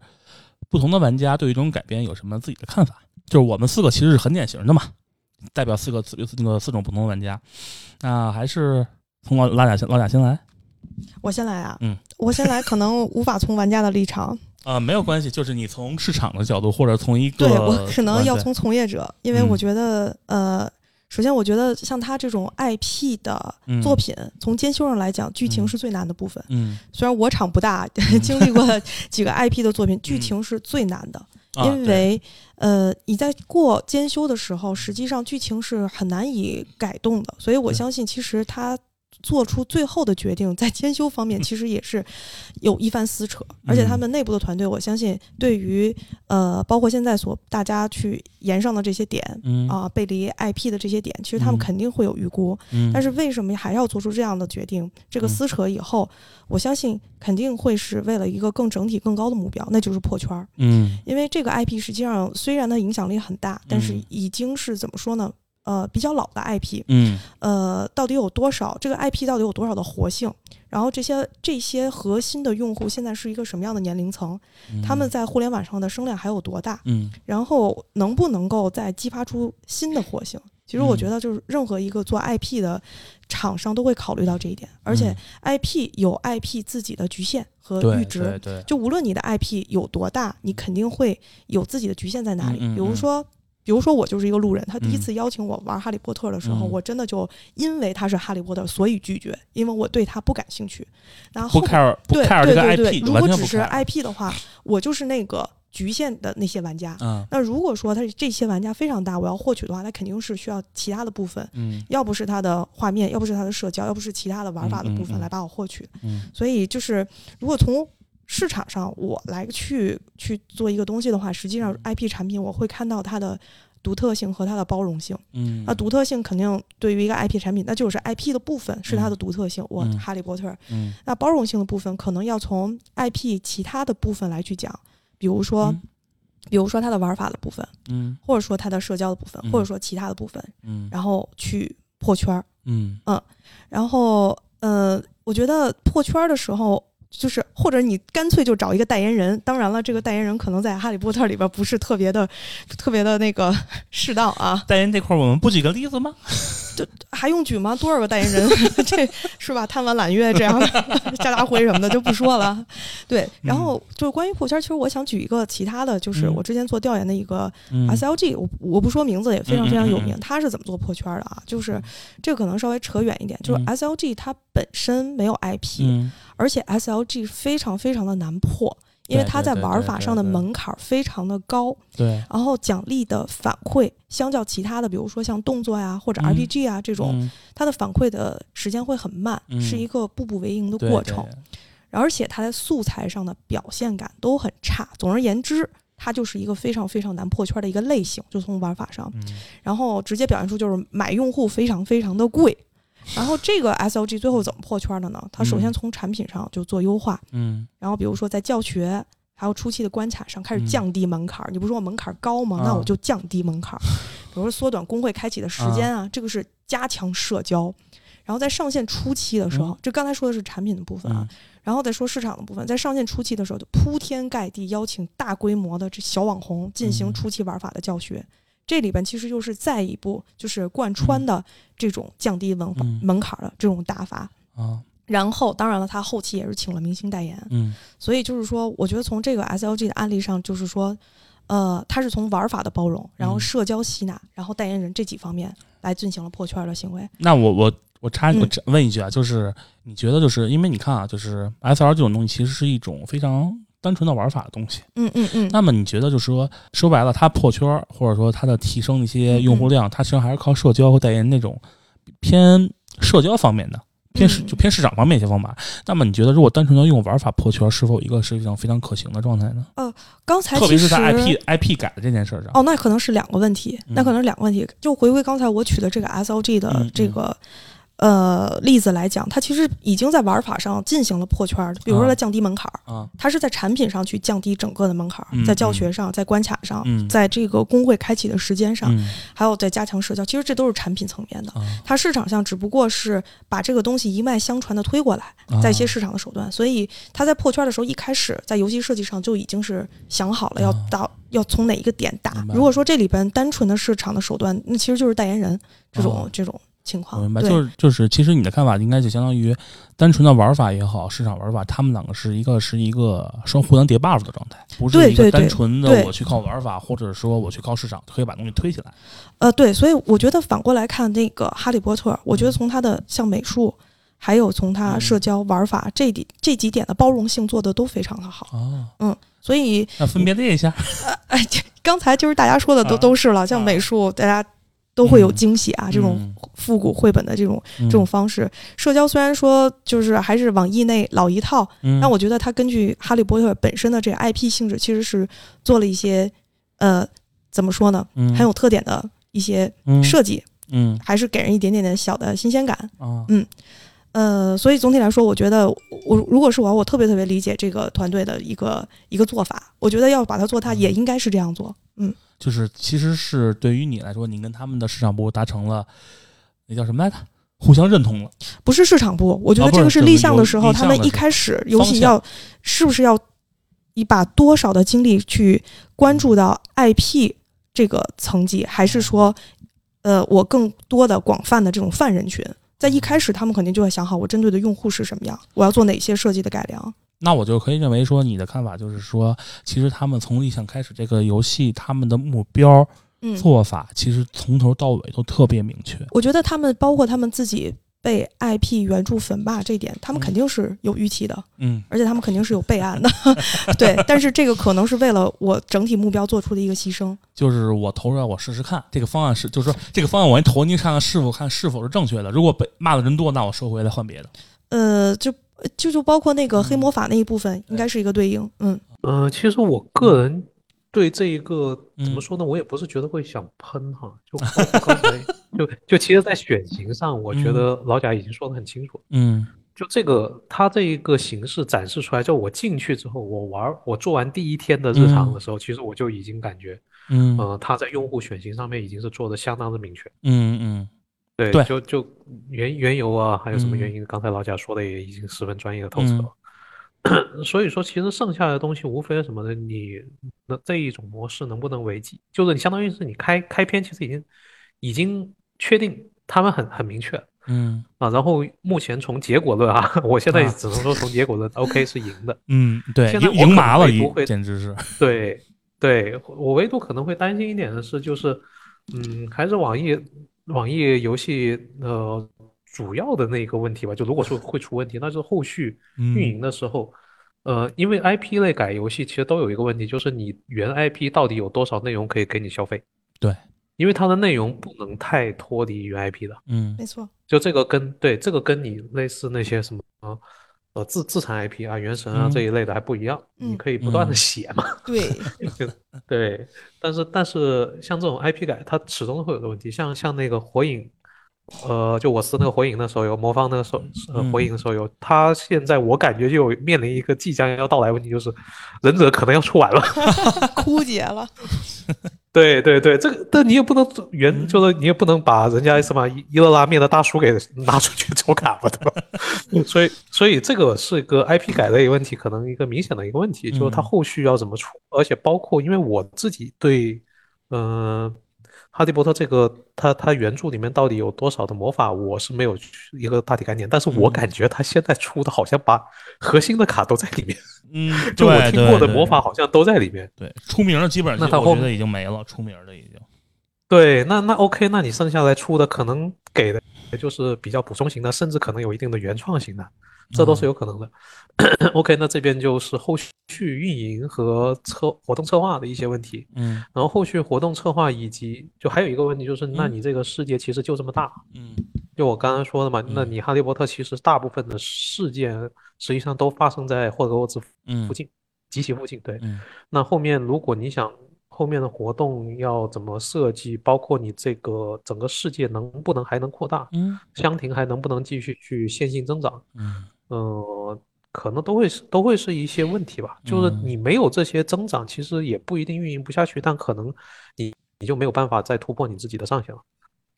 不同的玩家对于这种改编有什么自己的看法。就是我们四个其实是很典型的嘛，代表四个四那个四种不同的玩家。那还是从老老贾先老贾先来。我先来啊，嗯，我先来，可能无法从玩家的立场，啊、没有关系，就是你从市场的角度，或者从一个对我可能要从从业者，因为嗯我觉得，呃，首先我觉得像他这种 IP 的嗯作品，从监修上来讲，剧情嗯是最难的部分。嗯，虽然我场不大，经历过 几个 IP 的作品，剧嗯情是最难的，啊因为呃你在过监修的时候，实际上剧情是很难以改动的，所以我相信其实他。做出最后的决定，在监修方面 其实也是有一番撕扯，而且他们内部的团队，我相信对于呃，包括现在所大家去延上的这些点嗯啊、背离 IP 的这些点，其实他们嗯肯定会有预估。嗯，但是为什么还要做出这样的决定？这个嗯撕扯以后，我相信肯定会是为了一个更整体、更高的目标，那就是破圈儿。嗯因为这个 IP 实际上虽然它影响力很大，但是嗯已经是怎么说呢？呃，比较老的 IP，嗯呃，到底有多少？这个 IP 到底有多少的活性？然后这些这些核心的用户现在是一个什么样的年龄层？嗯，他们在互联网上的声量还有多大？嗯然后能不能够再激发出新的活性？其实我嗯觉得，就是任何一个做 IP 的厂商都会考虑到这一点，而且嗯 IP 有 IP 自己的局限和阈值。对对，就无论你的 IP 有多大，你肯定会有自己的局限在哪里。嗯嗯比如说，比如说我就是一个路人，他第一嗯次邀请我玩哈利波特的时候，嗯我真的就因为他是哈利波特，所以拒绝，因为我对他不感兴趣。然后不 care 不对 care 这个对对对，IP，如果只是。IP 的话，我就是那个局限的那些玩家。嗯那如果说他这些玩家非常大，我要获取的话，那肯定是需要其他的部分，嗯要不是他的画面，要不是他的社交，要不是其他的玩法的部分来把我获取。嗯所以就是，如果从市场上我来去去做一个东西的话，实际上 IP 产品我会看到它的独特性和它的包容性。嗯，那独特性肯定对于一个 IP 产品，那就是 IP 的部分是它的独特性。我嗯。哈利波特，嗯。那包容性的部分可能要从 IP 其他的部分来去讲，比如说，嗯。比如说它的玩法的部分，嗯。或者说它的社交的部分，嗯。或者说其他的部分，嗯。然后去破圈儿。嗯然后，呃，我觉得破圈儿的时候，就是或者你干脆就找一个代言人。当然了，这个代言人可能在《哈利波特》里边不是特别的、特别的那个 适当啊。代言这块儿我们不举个例子吗？就还用举吗？多少个代言人？这是吧？贪玩揽月这样的，家家辉什么的就不说了。对，然后就是关于破圈儿，其实我想举一个其他的，就是嗯我之前做调研的一个嗯 SLG，我我不说名字也非常非常有名嗯嗯嗯，他是怎么做破圈儿的啊？就是这个可能稍微扯远一点，就是嗯 SLG 它本身没有 IP，嗯而且 SLG 非常非常的难破，因为它在玩法上的门槛儿非常的高，对然后奖励的反馈相较其他的，比如说像动作呀或者嗯 RPG 啊这种，嗯它的反馈的时间会很慢，嗯是一个步步为营的过程，对而且它在素材上的表现感都很差。总而言之。它就是一个非常非常难破圈的一个类型，就从玩法上，嗯然后直接表现出就是买用户非常非常的贵，然后这个 SOG 最后怎么破圈的呢？它首先嗯从产品上就做优化，嗯然后比如说在教学还有初期的关卡上开始嗯降低门槛儿。你不是说我门槛儿高吗？那啊我就降低门槛儿，比如说缩短工会开启的时间啊，这个是加强社交。然后在上线初期的时候，嗯这刚才说的是产品的部分啊，嗯然后再说市场的部分，在上线初期的时候，就铺天盖地邀请大规模的这小网红进行嗯初期玩法的教学。这里边其实又是再一步，就是贯穿的这种降低门嗯。门槛的这种打法。啊。然后，当然了，他后期也是请了明星代言，嗯。所以就是说，我觉得从这个 SLG 的案例上，就是说，呃，他是从玩法的包容，然后嗯。社交吸纳，然后代言人这几方面来进行了破圈的行为。那我我我插嗯。我问一句啊，就是你觉得就是因为你看啊，就是 SR 这种东西其实是一种非常单纯的玩法的东西。嗯嗯嗯，那么你觉得就是说说白了，它破圈儿或者说它的提升一些用户量，它实际上还是靠社交和代言那种偏社交方面的。偏就偏市场方面一些方法，那么你觉得如果单纯的用玩法破圈，是否一个实际上非常可行的状态呢？呃刚才特别是在 IP IP 改的这件事儿上。哦，那可能是两个问题，那嗯可能是两个问题。就回归刚才我取的这个 SOG 的嗯这个、呃例子来讲，它其实已经在玩法上进行了破圈儿，比如说啊。它降低门槛儿，啊，它是在产品上去降低整个的门槛儿，嗯在教学上，在关卡上，嗯。在这个工会开启的时间上，嗯。还有在加强社交，其实这都是产品层面的。啊，它市场上只不过是把这个东西一脉相传的推过来，在一些啊市场的手段，所以它在破圈的时候，一开始在游戏设计上就已经是想好了要啊。到、要从哪一个点打。如果说这里边单纯的市场的手段，那其实就是代言人这种、哦这种情况。我明白，就是就是，其实你的看法应该就相当于单纯的玩法也好，市场玩法，他们两个是一个是一个双互相叠 buff 的状态，不是一个单纯的我去靠玩法，或者说我去靠市场可以把东西推起来。呃，对，所以我觉得反过来看那个《哈利波特》，我嗯觉得从它的像美术，还有从它社交玩法这里这几点的包容性做的都非常的好。哦，所以那分别列一下。哎，这刚才就是大家说的都、啊都是了，像美术大家都会有嗯。惊喜啊，这种嗯。复古绘本的这种这这种方式。社交虽然说就是还是网易那老一套，嗯，但我觉得它根据哈利波特本身的这个 IP 性质，其实是做了一些呃怎么说呢，嗯。很有特点的一些嗯。设计，嗯。还是给人一点点的小的新鲜感。啊呃，所以总体来说，我觉得我如果是我，我特别特别理解这个团队的一个一个做法。我觉得要把它做大，也应该是这样做。嗯，就是其实是对于你来说，你跟他们的市场部达成了那叫什么来着？互相认同了。不是市场部，我觉得这个是立项的时候，他们一开始游方向戏要是不是要你把多少的精力去关注到 IP 这个层级，还是说，呃，我更多的广泛的这种泛人群？在一开始，他们肯定就会想好，我针对的用户是什么样，我要做哪些设计的改良。那我就可以认为说，你的看法就是说，其实他们从立项开始，这个游戏他们的目标嗯，做法，其实从头到尾都特别明确。我觉得他们包括他们自己被 IP 原著粉霸这一点，他们嗯肯定是有预期的，嗯而且他们肯定是有备案的。对，但是这个可能是为了我整体目标做出的一个牺牲。就是我投出来，我试试看这个方案是，就是说这个方案我先投进去看看是否看是否是正确的。如果被骂的人多，那我收回来换别的。呃，就就就包括那个嗯黑魔法那一部分，应该是一个对应。嗯呃，其实我个人对这一个怎么嗯说呢，我也不是觉得会想喷哈，就刚才就就其实，在选型上，我觉嗯得老贾已经说的很清楚。嗯就这个，他这一个形式展示出来，就我进去之后，我玩儿，我做完第一天的日常的时候，其实我就已经感觉，嗯呃，他在用户选型上面已经是做的相当的明确。嗯嗯对，对就就原原油啊，还有什么嗯原因？刚才老贾说的也已经十分专业的透彻嗯了。所以说，其实剩下的东西无非是什么呢？你那这一种模式能不能为继？就是你相当于是你开开篇，其实已经已经确定他们很很明确嗯啊。然后目前从结果论啊，我现在啊只能说从结果论，OK 是赢的。嗯，对，赢现在赢麻了，一能会不会简直是。对，对我唯独可能会担心一点的是，就是，嗯，还是网易网易游戏呃主要的那个问题吧。就如果说会出问题，那就是后续嗯运营的时候，呃，因为 IP 类改游戏其实都有一个问题，就是你原 IP 到底有多少内容可以给你消费？对，因为它的内容不能太脱离原 IP 的。嗯没错。就这个跟对这个跟你类似那些什么呃自自产 IP 啊、原神啊嗯这一类的还不一样，你嗯可以不断的嗯写嘛。对，对，但是但是像这种 IP 改，它始终会有个问题。像像那个火影，呃，就我是那个火影的手游，魔方那个手呃嗯火影的手游，它现在我感觉就有面临一个即将要到来问题，就是忍者可能要出完了。枯竭了。对对对，这个但你也不能原，就是你也不能把人家什么伊伊勒拉面的大叔给拿出去抽卡吧，对吧？所以所以这个是一个 IP 改的一个问题，可能一个明显的一个问题，就是它嗯后续要怎么出，而且包括因为我自己对，嗯、哈利波特这个它它原著里面到底有多少的魔法，我是没有一个大体概念，但是我嗯感觉它现在出的好像把核心的卡都在里面，嗯，就我听过的魔法好像都在里面。对出名的基本上那我觉得已经没了，出名的已经。对，那那 OK，那你剩下来出的可能给的也就是比较补充型的，甚至可能有一定的原创型的，这都是有可能的。OK，那这边就是后续运营和策活动策划的一些问题，嗯。然后后续活动策划以及就还有一个问题就是，那嗯。你这个世界其实就这么大，嗯。就我刚刚说的嘛，那嗯。你哈利波特其实大部分的事件实际上都发生在霍格沃兹嗯。附近，集齐附近，对。嗯。那后面如果你想后面的活动要怎么设计，包括你这个整个世界能不能还能扩大，嗯。香亭还能不能继续去线性增长，嗯呃，可能都会是都会是一些问题吧。就是嗯你没有这些增长，其实也不一定运营不下去，但可能你你就没有办法再突破你自己的上限了。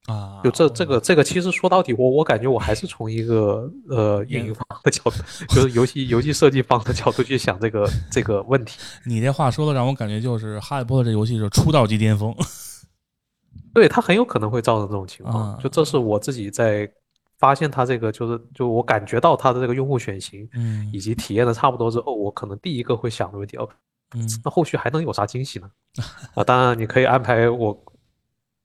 啊，就这这个这个，其实说到底，我我感觉我还是从一个呃运营方的角度，就是游戏游戏设计方的角度去想这个这个问题。你这话说的让我感觉就是《哈利波特》这游戏是出道即巅峰。对，它很有可能会造成这种情况。啊就这是我自己在发现它这个，就是就我感觉到它的这个用户选型嗯。以及体验的差不多之后，我可能第一个会想的问题，哦，嗯。那后续还能有啥惊喜呢？啊，当然你可以安排我，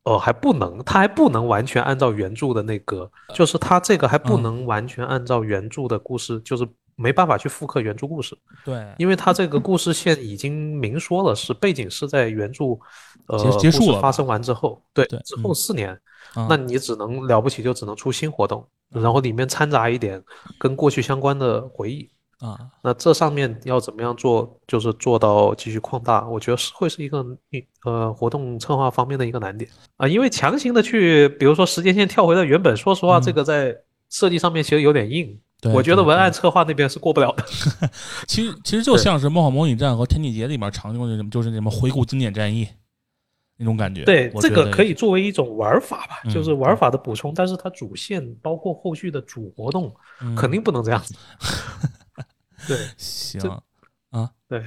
哦，还不能，它还不能完全按照原著的那个，就是它这个还不嗯。能完全按照原著的故事，就是没办法去复刻原著故事。对，因为它这个故事线已经明说了，是背景是在原著，呃，结结束发生完之后，对，对之后嗯四年，啊那你只能了不起就只能出新活动，然后里面掺杂一点跟过去相关的回忆。啊那这上面要怎么样做，就是做到继续扩大，我觉得是会是一个呃活动策划方面的一个难点啊，因为强行的去，比如说时间线跳回到原本，说实话，嗯这个在设计上面其实有点硬。对我觉得文案策划那边是过不了的。其实其实就像是《梦幻模拟战》和《天地劫》里面常用的什么，就是什么回顾经典战役那种感觉。对，这个可以作为一种玩法吧，嗯就是玩法的补充，但是它主线包括后续的主活动，嗯肯定不能这样子。对行啊对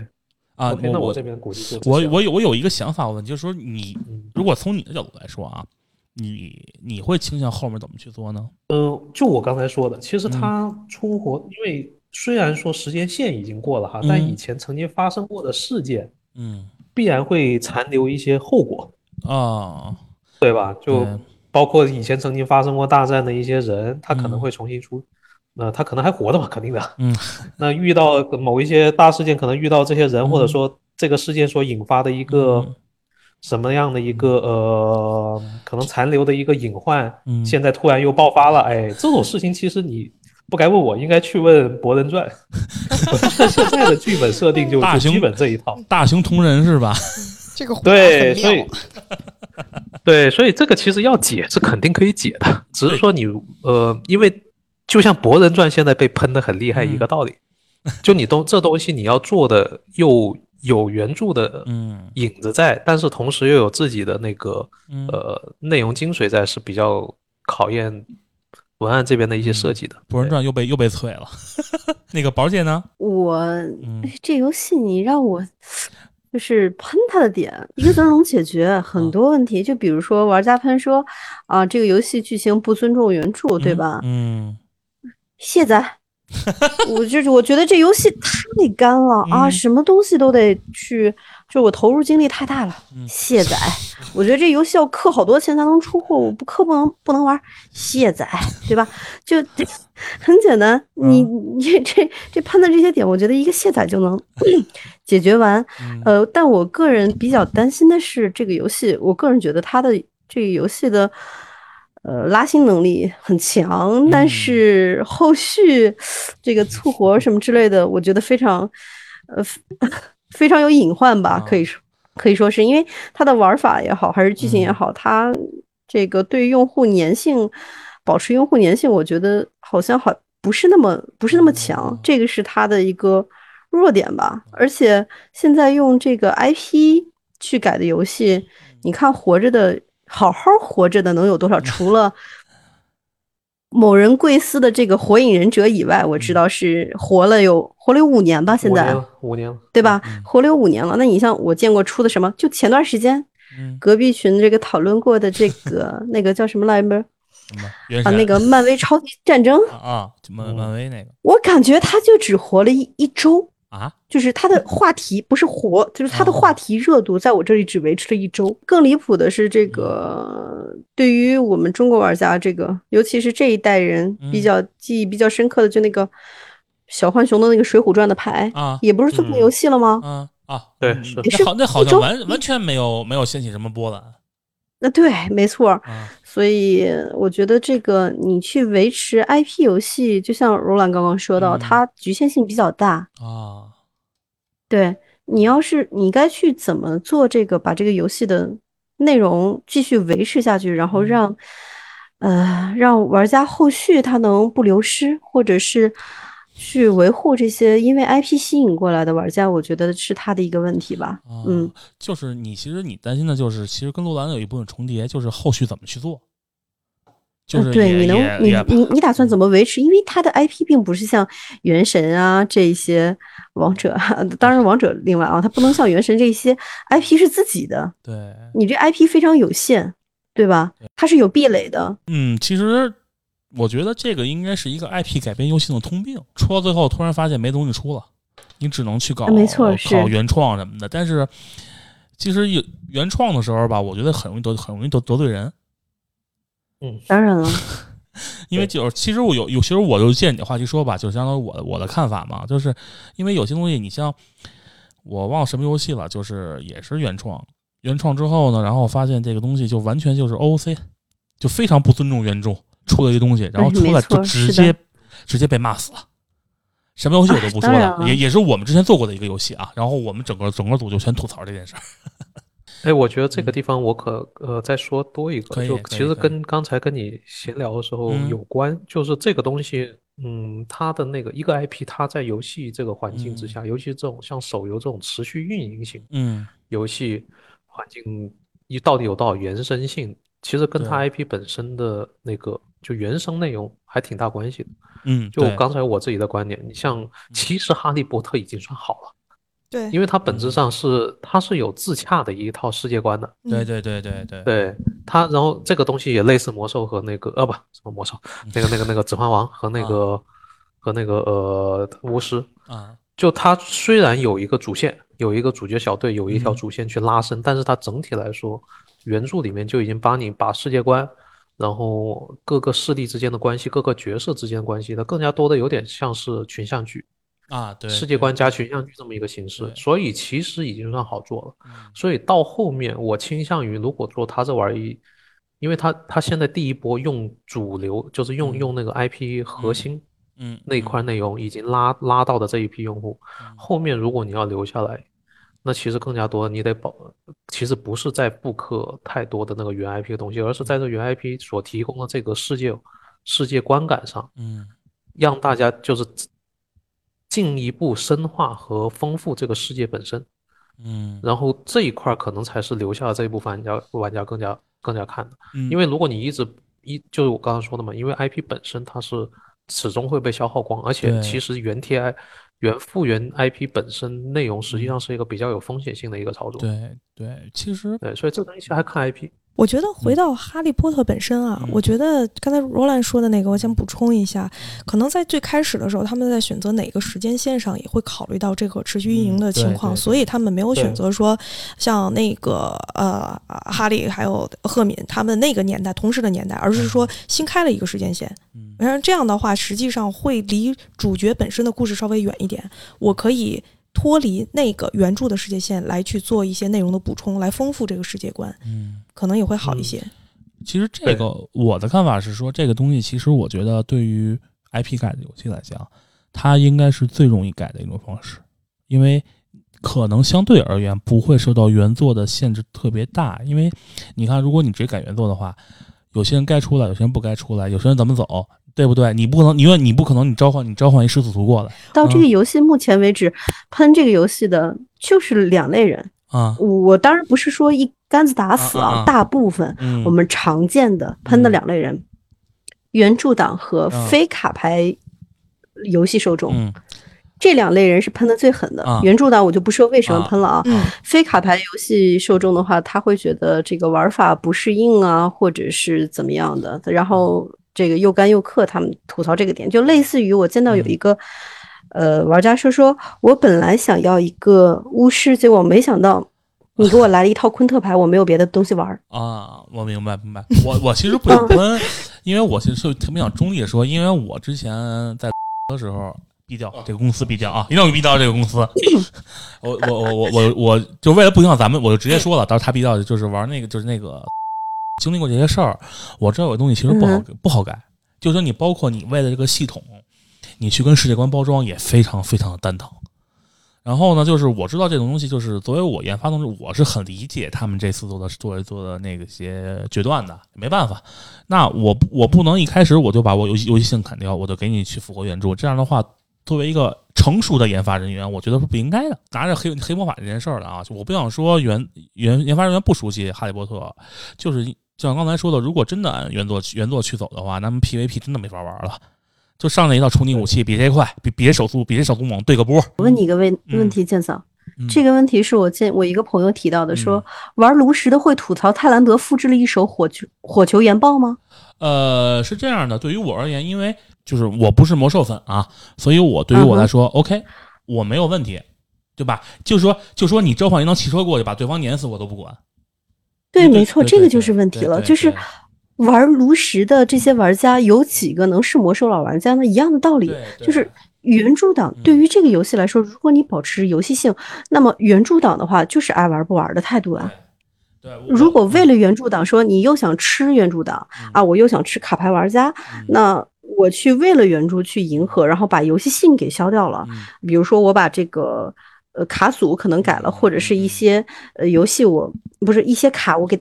啊。那我我这边估计就这我我有我有一个想法问，就是说你嗯如果从你的角度来说啊，你你会倾向后面怎么去做呢？呃，就我刚才说的，其实嗯。它出活，因为虽然说时间线已经过了哈，但嗯。以前曾经发生过的事件嗯。必然会残留一些后果，啊，对吧？就包括以前曾经发生过大战的一些人，他可能嗯。会重新出，那他可能还活着嘛，肯定的。嗯。那遇到某一些大事件，可能遇到这些人，或者嗯。说这个事件所引发的一个嗯什么样的一个呃，可能残留的一个隐患，嗯现在突然又爆发了，哎，这种事情其实你不该问我，应该去问《博人传》。《现在的剧本设定就大型就基本这一套。大型同人是吧？这个对，所以。对，所以这个其实要解是肯定可以解的，只是说你呃，因为就像《博人传》现在被喷的很厉害一个嗯道理，就你东这东西你要做的又有原著的嗯影子在，但是同时又有自己的那个嗯呃内容精髓在，是比较考验文案这边的一些设计的。《博人传》又被又被催了。那个宝姐呢？我这游戏你让我就是喷他的点，一个字儿能解决 很多问题。就比如说玩家喷说啊，这个游戏剧情不尊重原著，对吧？嗯卸载。我就是我觉得这游戏太干了啊，嗯什么东西都得去，就我投入精力太大了。嗯卸载，我觉得这游戏要氪好多钱才能出货，我不氪不能不能玩。卸载，对吧？就很简单，你嗯你这这喷的这些点，我觉得一个卸载就能 解决完。嗯呃，但我个人比较担心的是这个游戏，我个人觉得它的这个游戏的呃拉新能力很强，但嗯。是后续这个促活什么之类的，我觉得非常呃 非常有隐患吧，可以说可以说是。因为它的玩法也好，还是剧情也好，它这个对于用户粘性，保持用户粘性，我觉得好像好不是那么不是那么强，这个是它的一个弱点吧。而且现在用这个 IP 去改的游戏，你看活着的好好活着的能有多少？除了某人贵司的这个火影忍者以外，我知道是活了有活了有五年吧，现在五年了，对吧嗯？活了有五年了。那你像我见过出的什么？就前段时间嗯，隔壁群这个讨论过的这个 那个叫什么来着？啊，那个漫威超级战争，啊漫漫威那个我感觉他就只活了一一周，啊，就是他的话题不是活，就是他的哦。话题热度在我这里只维持了一周。更离谱的是，这个对于我们中国玩家，这个尤其是这一代人比嗯较记忆比较深刻的，就那个小浣熊的那个《水浒传》的牌，啊。也不是做成嗯游戏了吗？啊对。是那好，那好像完完全没有没有掀起什么波澜那对，没错所以我觉得这个你去维持 IP 游戏，就像罗兰刚刚说到，嗯。它局限性比较大。啊，对你要是你该去怎么做这个，把这个游戏的内容继续维持下去，然后嗯。让、呃让玩家后续他能不流失，或者是去维护这些因为 IP 吸引过来的玩家，我觉得是他的一个问题吧。啊嗯，就是你其实你担心的就是，其实跟洛兰有一部分重叠，就是后续怎么去做，就是呃对，你能你你你打算怎么维持？因为它的 IP 并不是像原神啊这一些王者啊，当然王者另外啊，它不能像原神这些 IP 是自己的，对，你这 IP 非常有限，对吧？它是有壁垒的。嗯，其实我觉得这个应该是一个 IP 改编游戏的通病，出到最后突然发现没东西出了，你只能去搞啊没错是搞原创什么的。但是其实有原创的时候吧，我觉得很容易得很容易得得罪人，嗯，当然了，因为就是其实我有有，其实我就借你的话题说吧，就相当于我的我的看法嘛，就是因为有些东西，你像我忘了什么游戏了，就是也是原创，原创之后呢，然后发现这个东西就完全就是 OOC，就非常不尊重原著出了一个东西，然后出来就直接直接被骂死了。什么游戏我都不说了，也也是我们之前做过的一个游戏啊，然后我们整个整个组就全吐槽这件事儿。哎，我觉得这个地方我可呃再说多一个，就其实跟刚才跟你闲聊的时候嗯有关，就是这个东西，嗯，它的那个一个 IP，它在游戏这个环境之嗯下，尤其是这种像手游这种持续运营型嗯，游戏环境，你到底有多少延伸性，其实跟它 IP 本身的那个就原生内容还挺大关系的。嗯，就刚才我自己的观点，你像其实《哈利波特》已经算好了，对。因为它本质嗯。上是它是有自洽的一套世界观的。嗯。对对对对。对对它，然后这个东西也类似魔兽和那个呃不什么魔兽，那个那个那个指环王和那个和那个呃巫师，啊，就它虽然有一个主线，有一个主角小队，有一条嗯。主线去拉伸，但是它整体来说，原著里面就已经帮你把世界观，然后各个势力之间的关系，各个角色之间的关系，它更加多的有点像是群像剧，啊，对，世界观加群像剧这么一个形式，所以其实已经算好做了。嗯。所以到后面，我倾向于如果做他这玩意，因为他他现在第一波用主流，就是用嗯用那个 IP 核心嗯那一块内容已经拉拉到的这一批用户，嗯。后面如果你要留下来，那其实更加多，你得保，其实不是在布克太多的那个原 IP 的东西，而是在这原 IP 所提供的这个世界世界观感上，嗯。让大家就是进一步深化和丰富这个世界本身。嗯，然后这一块可能才是留下的这一部分玩家玩家更加更加看的，嗯。因为如果你一直一就是我刚刚说的嘛，因为 IP 本身它是始终会被消耗光，而且其实原贴 I 原复原 IP 本身内容实际上是一个比较有风险性的一个操作，对对，其实对，所以这东西还看 IP。我觉得回到哈利波特本身啊，嗯。我觉得刚才罗兰说的那个，我想补充一下，可能在最开始的时候，他们在选择哪个时间线上也会考虑到这个持续运营的情况，所以他们没有选择说像那个呃哈利还有赫敏他们那个年代同时的年代，而是说新开了一个时间线。嗯。然后这样的话，实际上会离主角本身的故事稍微远一点，我可以。脱离那个原著的世界线来去做一些内容的补充，来丰富这个世界观，嗯。可能也会好一嗯些。其实这个我的看法是说，这个东西其实我觉得对于 IP 改的游戏来讲，它应该是最容易改的一种方式，因为可能相对而言不会受到原作的限制特别大，因为你看，如果你直接改原作的话，有些人该出来，有些人不该出来，有些人怎么走，对不对？你不可能，因为你不可能，你召唤你召唤一狮子图过来到这个游戏目前为止，喷这个游戏的就是两类人。啊，我当然不是说一竿子打死啊啊啊大部分嗯，我们常见的喷的两类人，原著党和嗯非卡牌游戏受众。嗯这两类人是喷的最狠的。啊原著党我就不说为什么喷了啊。嗯非卡牌游戏受众的话，他会觉得这个玩法不适应啊，或者是怎么样的，然后这个又干又氪，他们吐槽这个点，就类似于我见到有一个。呃，玩家说说，我本来想要一个巫师，结果没想到 你给我来了一套昆特牌，我没有别的东西玩儿。啊，我明白明白。我我其实不想喷，因为我其实特别想中立的说，因为我之前在 的时候。毙掉这个公司，毙掉啊！一定要毙掉这个公司。我我我我我我就为了不影响咱们，我就直接说了。到时候他毙掉，就是玩那个，就是那个经历过这些事儿，我知道有东西其实不好、不好改。就是说你包括你为了这个系统，你去跟世界观包装也非常非常的蛋疼。然后呢，就是我知道这种东西，就是作为我研发同志，我是很理解他们这次做的做做的那个些决断的，没办法。那我我不能一开始我就把我游戏游戏性砍掉，我就给你去复活原著，这样的话，作为一个成熟的研发人员，我觉得是不应该的。拿着黑黑魔法这件事儿了啊，我不想说原原研发人员不熟悉哈利波特，就是就像刚才说的，如果真的按原作原作去走的话，那么 PVP 真的没法玩了。就上来一套冲击武器，比谁快，比比谁手速，比谁手速猛，对个波。我问你一个问嗯问题，建嫂，嗯这个问题是我见我一个朋友提到的，说嗯玩炉石的会吐槽泰兰德复制了一手火球火球研爆吗？呃，是这样的，对于我而言，因为就是我不是魔兽粉啊，所以我对于我来说、o k 我没有问题，对吧？就说就说你召唤一辆汽车过去把对方碾死，我都不管。对，没错，这个就是问题了，就是玩炉石的这些玩家有几个能是魔兽老玩家呢？一样的道理，就是原著党嗯对于这个游戏来说，如果你保持游戏性，那么原著党的话就是爱玩不玩的态度啊。对，如果为了原著党说你又想吃原著党嗯啊，我又想吃卡牌玩家，嗯那我去为了原著去迎合，然后把游戏性给消掉了。嗯比如说我把这个呃卡组可能改了，或者是一些呃游戏我不是一些卡我给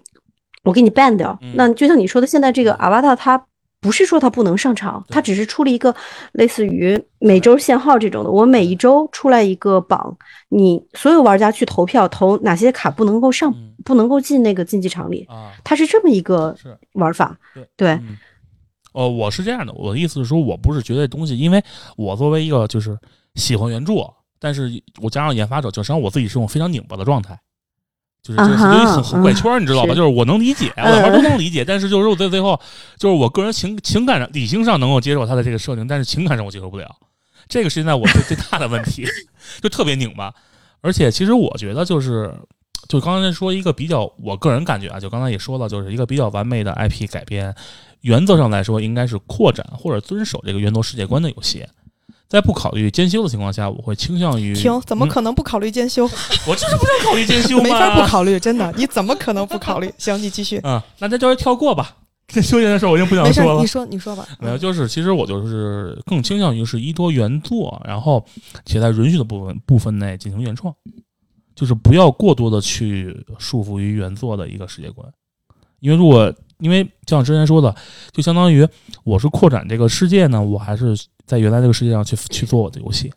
我给你 ban 掉。嗯。那就像你说的，现在这个阿瓦塔它不是说它不能上场，它只是出了一个类似于每周限号这种的，我每一周出来一个榜，你所有玩家去投票投哪些卡不能够上嗯。不能够进那个竞技场里，啊，它是这么一个玩法。对对，嗯，呃，我是这样的，我的意思是说，我不是觉得东西，因为我作为一个就是喜欢原著，但是我加上研发者，就实际上我自己是种非常拧巴的状态。就是就是很很怪圈儿，你知道吧？就是我能理解，我玩都能理解，但是就是我在最后，就是我个人情情感上、理性上能够接受他的这个设定，但是情感上我接受不了。这个是现在我最最大的问题，就特别拧巴。而且其实我觉得就是，就刚才说一个比较，我个人感觉啊，就刚才也说了，就是一个比较完美的 IP 改编，原则上来说应该是扩展或者遵守这个原作世界观的游戏。在不考虑兼修的情况下，我会倾向于停，怎么嗯可能不考虑兼修？我就是不想考虑兼修嘛，没法不考虑，真的，你怎么可能不考虑？行，你继续。啊，那咱就是跳过吧。这修剪的事儿我已经不想没事说，了你。说你说吧。没有，就是其实我就是更倾向于是依托原作，然后且在允许的部分部分内进行原创，就是不要过多的去束缚于原作的一个世界观。因为如果因为像之前说的，就相当于我是扩展这个世界呢，我还是在原来这个世界上去去做我的游戏。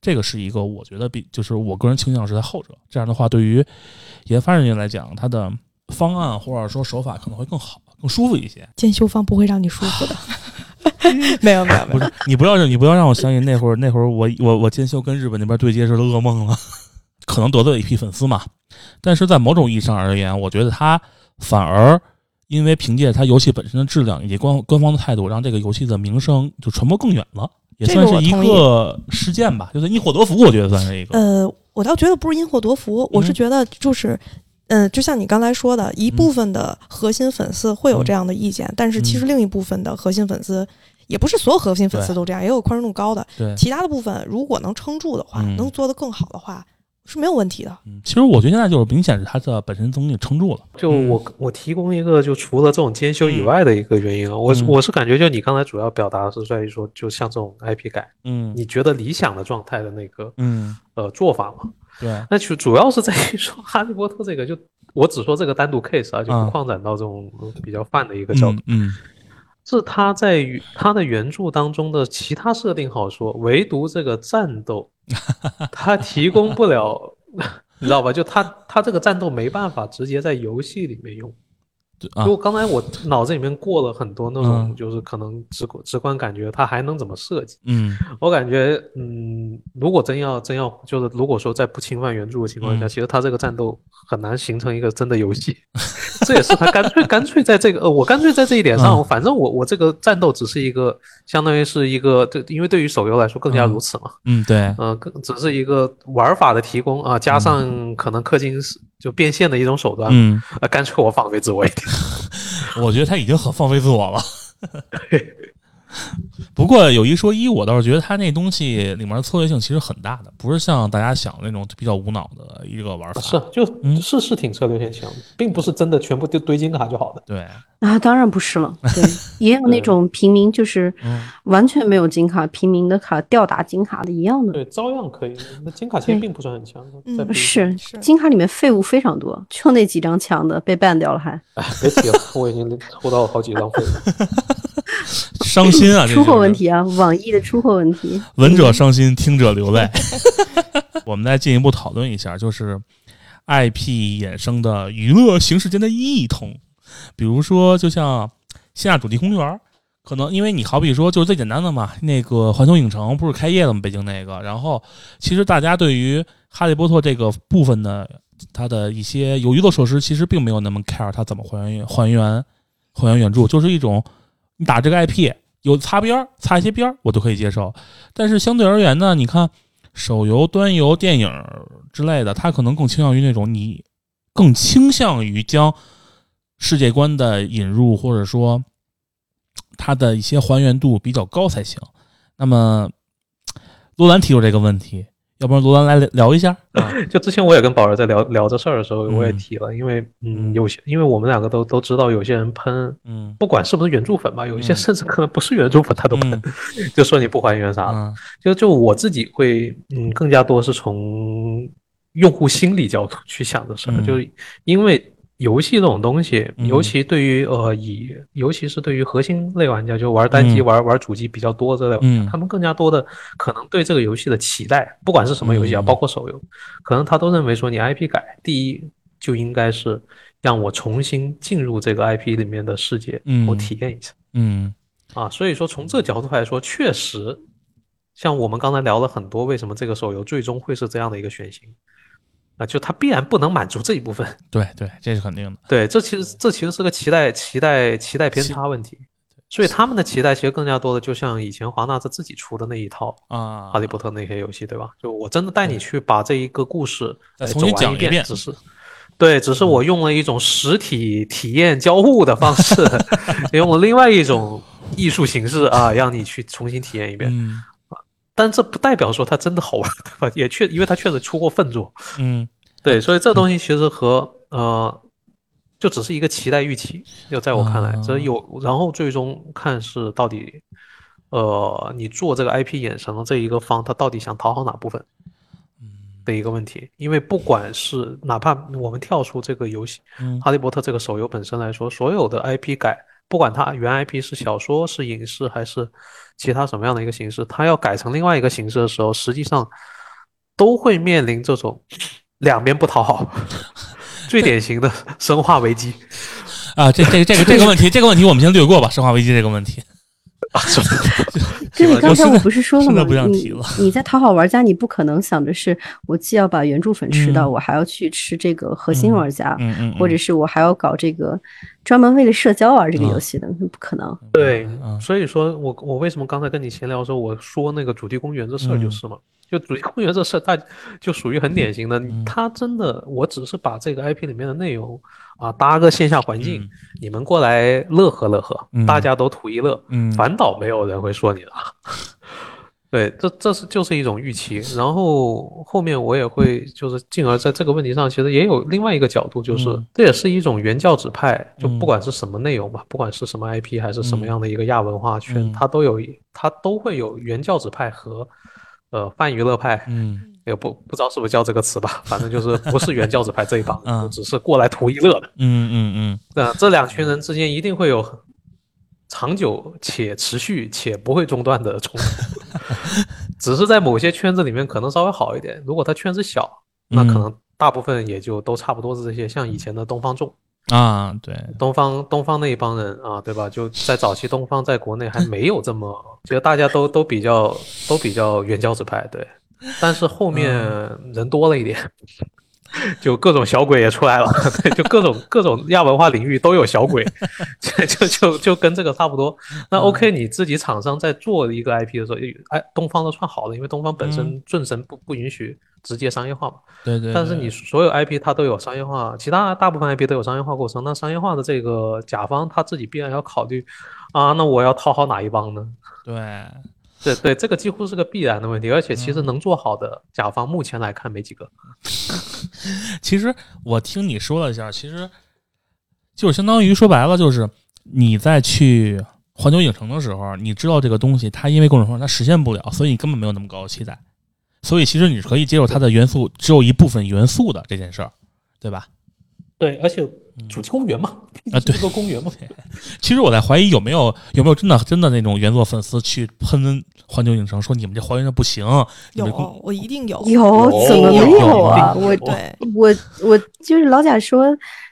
这个是一个我觉得比就是我个人倾向是在后者。这样的话，对于研发人员来讲，他的方案或者说手法可能会更好、更舒服一些。监修方不会让你舒服的。没有没有没有，不是你不要让你不要让我相信那会儿那会儿我我我监修跟日本那边对接时的噩梦了，可能得罪了一批粉丝嘛。但是在某种意义上而言，我觉得他反而因为凭借它游戏本身的质量以及官官方的态度，让这个游戏的名声就传播更远了，也这个算是一个事件吧，就是因祸得福，我觉得算是一个。呃，我倒觉得不是因祸得福，我是嗯觉得就是。嗯，就像你刚才说的，一部分的核心粉丝会有这样的意见，但是其实嗯另一部分的核心粉丝，也不是所有核心粉丝都这样，也有宽容度高的。对，其他的部分如果能撑住的话，嗯能做得更好的话，是没有问题的。嗯其实我觉得现在就是明显是它的本身东西撑住了。就嗯我我提供一个，就除了这种兼修以外的一个原因啊，我我是感觉，就你刚才主要表达的是在于说，就像这种 IP 改，嗯你觉得理想的状态的那个嗯呃做法嘛？对，那就主要是在于说哈利波特这个，就我只说这个单独 case 啊，就嗯不扩展到这种比较泛的一个角度。嗯嗯是他在于他的原著当中的其他设定好说，唯独这个战斗，他提供不了，你知道吧？就他他这个战斗没办法直接在游戏里面用。就刚才我脑子里面过了很多那种嗯，就是可能直观直观感觉它还能怎么设计。嗯。我感觉，嗯，如果真要真要，就是如果说在不侵犯原著的情况下，嗯。其实它这个战斗很难形成一个真的游戏。这也是他干脆干脆在这个，呃，我干脆在这一点上，嗯。反正我我这个战斗只是一个，相当于是一个，对，因为对于手游来说更加如此嘛，嗯，对，嗯、更只是一个玩法的提供啊，加上可能氪金是就变现的一种手段，嗯，啊，干脆我放飞自我一点。我觉得他已经很放飞自我了。不过有一说一，我倒是觉得他那东西里面的策略性其实很大的，不是像大家想的那种比较无脑的一个玩法。是，就嗯是是挺策略性强的，并不是真的全部丢堆金卡就好的。对，啊，当然不是了。对，也有那种平民，就是嗯完全没有金卡，平民的卡吊打金卡的一样的。对，照样可以。那金卡其实并不算很强，嗯是是金卡里面废物非常多，就那几张强的被 ban 掉了还，哎，别提了，我已经 抽到好几张废了。伤心啊，这出货问题啊，网易的出货问题。闻者伤心，听者流泪。我们再进一步讨论一下，就是 IP 衍生的娱乐形式间的异同，比如说，就像线下主题公园，可能因为你好比说，就是最简单的嘛，那个环球影城不是开业了吗？北京那个，然后其实大家对于哈利波特这个部分的它的一些有娱乐设施，其实并没有那么 care 它怎么还原还原还原原著，就是一种你打这个 IP 有擦边，擦一些边，我都可以接受。但是相对而言呢，你看手游、端游、电影之类的，它可能更倾向于那种你更倾向于将世界观的引入，或者说它的一些还原度比较高才行。那么罗兰提出这个问题，要不然罗兰来聊一下？啊？就之前我也跟宝儿在聊聊这事儿的时候，我也嗯提了，因为嗯嗯，有些因为我们两个都都知道，有些人喷，嗯。不管是不是原著粉吧，有一些嗯甚至可能不是原著粉，他都喷嗯，就说你不还原啥的。嗯。就就我自己会，嗯，更加多是从用户心理角度去想的事儿，嗯。就因为游戏这种东西，嗯。尤其对于呃以，尤其是对于核心类玩家，就玩单机、嗯。玩玩主机比较多这类他们更加多的可能对这个游戏的期待，不管是什么游戏啊，嗯。包括手游，可能他都认为说你 IP 改，第一就应该是让我重新进入这个 IP 里面的世界，嗯。我体验一下。嗯。啊，所以说从这角度来说，确实，像我们刚才聊了很多，为什么这个手游最终会是这样的一个选型啊，就它必然不能满足这一部分。对对，这是肯定的。对，这其实这其实是个期待期待期待偏差问题。所以他们的期待其实更加多的，就像以前华纳他自己出的那一套啊，哈利波特那些游戏，对吧？就我真的带你去把这一个故事哎再重新讲一遍只是。对，只是我用了一种实体体验交互的方式，用了另外一种艺术形式啊，让你去重新体验一遍。嗯但这不代表说它真的好玩，对吧？也确，因为它确实出过粪作，嗯。对，所以这东西其实和呃，就只是一个期待预期，就在我看来，啊。这有，然后最终看是到底，呃，你做这个 IP 衍生的这一个方，他到底想讨好哪部分的一个问题，因为不管是哪怕我们跳出这个游戏嗯《哈利波特》这个手游本身来说，所有的 IP 改，不管它原 IP 是小说、是影视还是其他什么样的一个形式，它要改成另外一个形式的时候，实际上都会面临这种两边不讨好，最典型的生化危机。啊，这这个这个这个问题，这个问题我们先略过吧。生化危机这个问题，对，刚才我不是说了吗？不想？提你了。你在讨好玩家，你不可能想着是我既要把原著粉吃到，嗯。我还要去吃这个核心玩家，嗯嗯，或者是我还要搞这个专门为了社交玩这个嗯。游戏的，那不可能。对嗯，所以说我我为什么刚才跟你闲聊的时候，我说那个主题公园这事儿嗯就是嘛，就主题公园这事儿，它就属于很典型的嗯，它真的，我只是把这个 IP 里面的内容啊搭个线下环境嗯，你们过来乐呵乐呵嗯，大家都图一乐，嗯反倒没有人会说你了。对，这这是就是一种预期，然后后面我也会就是进而在这个问题上，其实也有另外一个角度，就是嗯这也是一种原教旨派，就嗯不管是什么内容吧，不管是什么 IP 还是什么样的一个亚文化圈，嗯它都有它都会有原教旨派和呃泛娱乐派，嗯也不不知道是不是叫这个词吧，反正就是不是原教旨派这一帮，嗯只是过来图一乐的。嗯嗯嗯那这两群人之间一定会有长久且持续且不会中断的冲突，只是在某些圈子里面可能稍微好一点。如果他圈子小，那可嗯能大部分也就都差不多是这些，像以前的东方众。啊，对，东方东方那一帮人啊，对吧？就在早期东方在国内还没有这么，觉得大家都都比较都比较原教旨派，对。但是后面人多了一点，就各种小鬼也出来了，对，就各种各种亚文化领域都有小鬼，就就就就跟这个差不多。那 OK，你自己厂商在做一个 IP 的时候，哎，东方都算好的，因为东方本身正神不不允许直接商业化嘛。对对。但是你所有 IP 它都有商业化，其他大部分 IP 都有商业化过程。那商业化的这个甲方他自己必然要考虑啊，那我要讨好哪一帮呢？对，对对，这个几乎是个必然的问题。而且其嗯实能做好的甲方，目前来看没几个。其实我听你说了一下，其实就是相当于说白了，就是你在去环球影城的时候，你知道这个东西它因为各种方式它实现不了，所以你根本没有那么高的期待。所以其实你是可以接受它的元素只有一部分元素的这件事儿，对吧？对，而且嗯主题公园嘛，啊对是个公园嘛。其实我在怀疑有没有有没有真的真的那种原作粉丝去喷环球影城，说你们这还原的不行，你们有，我一定有。有怎么没有啊？我对，我我就是老贾说，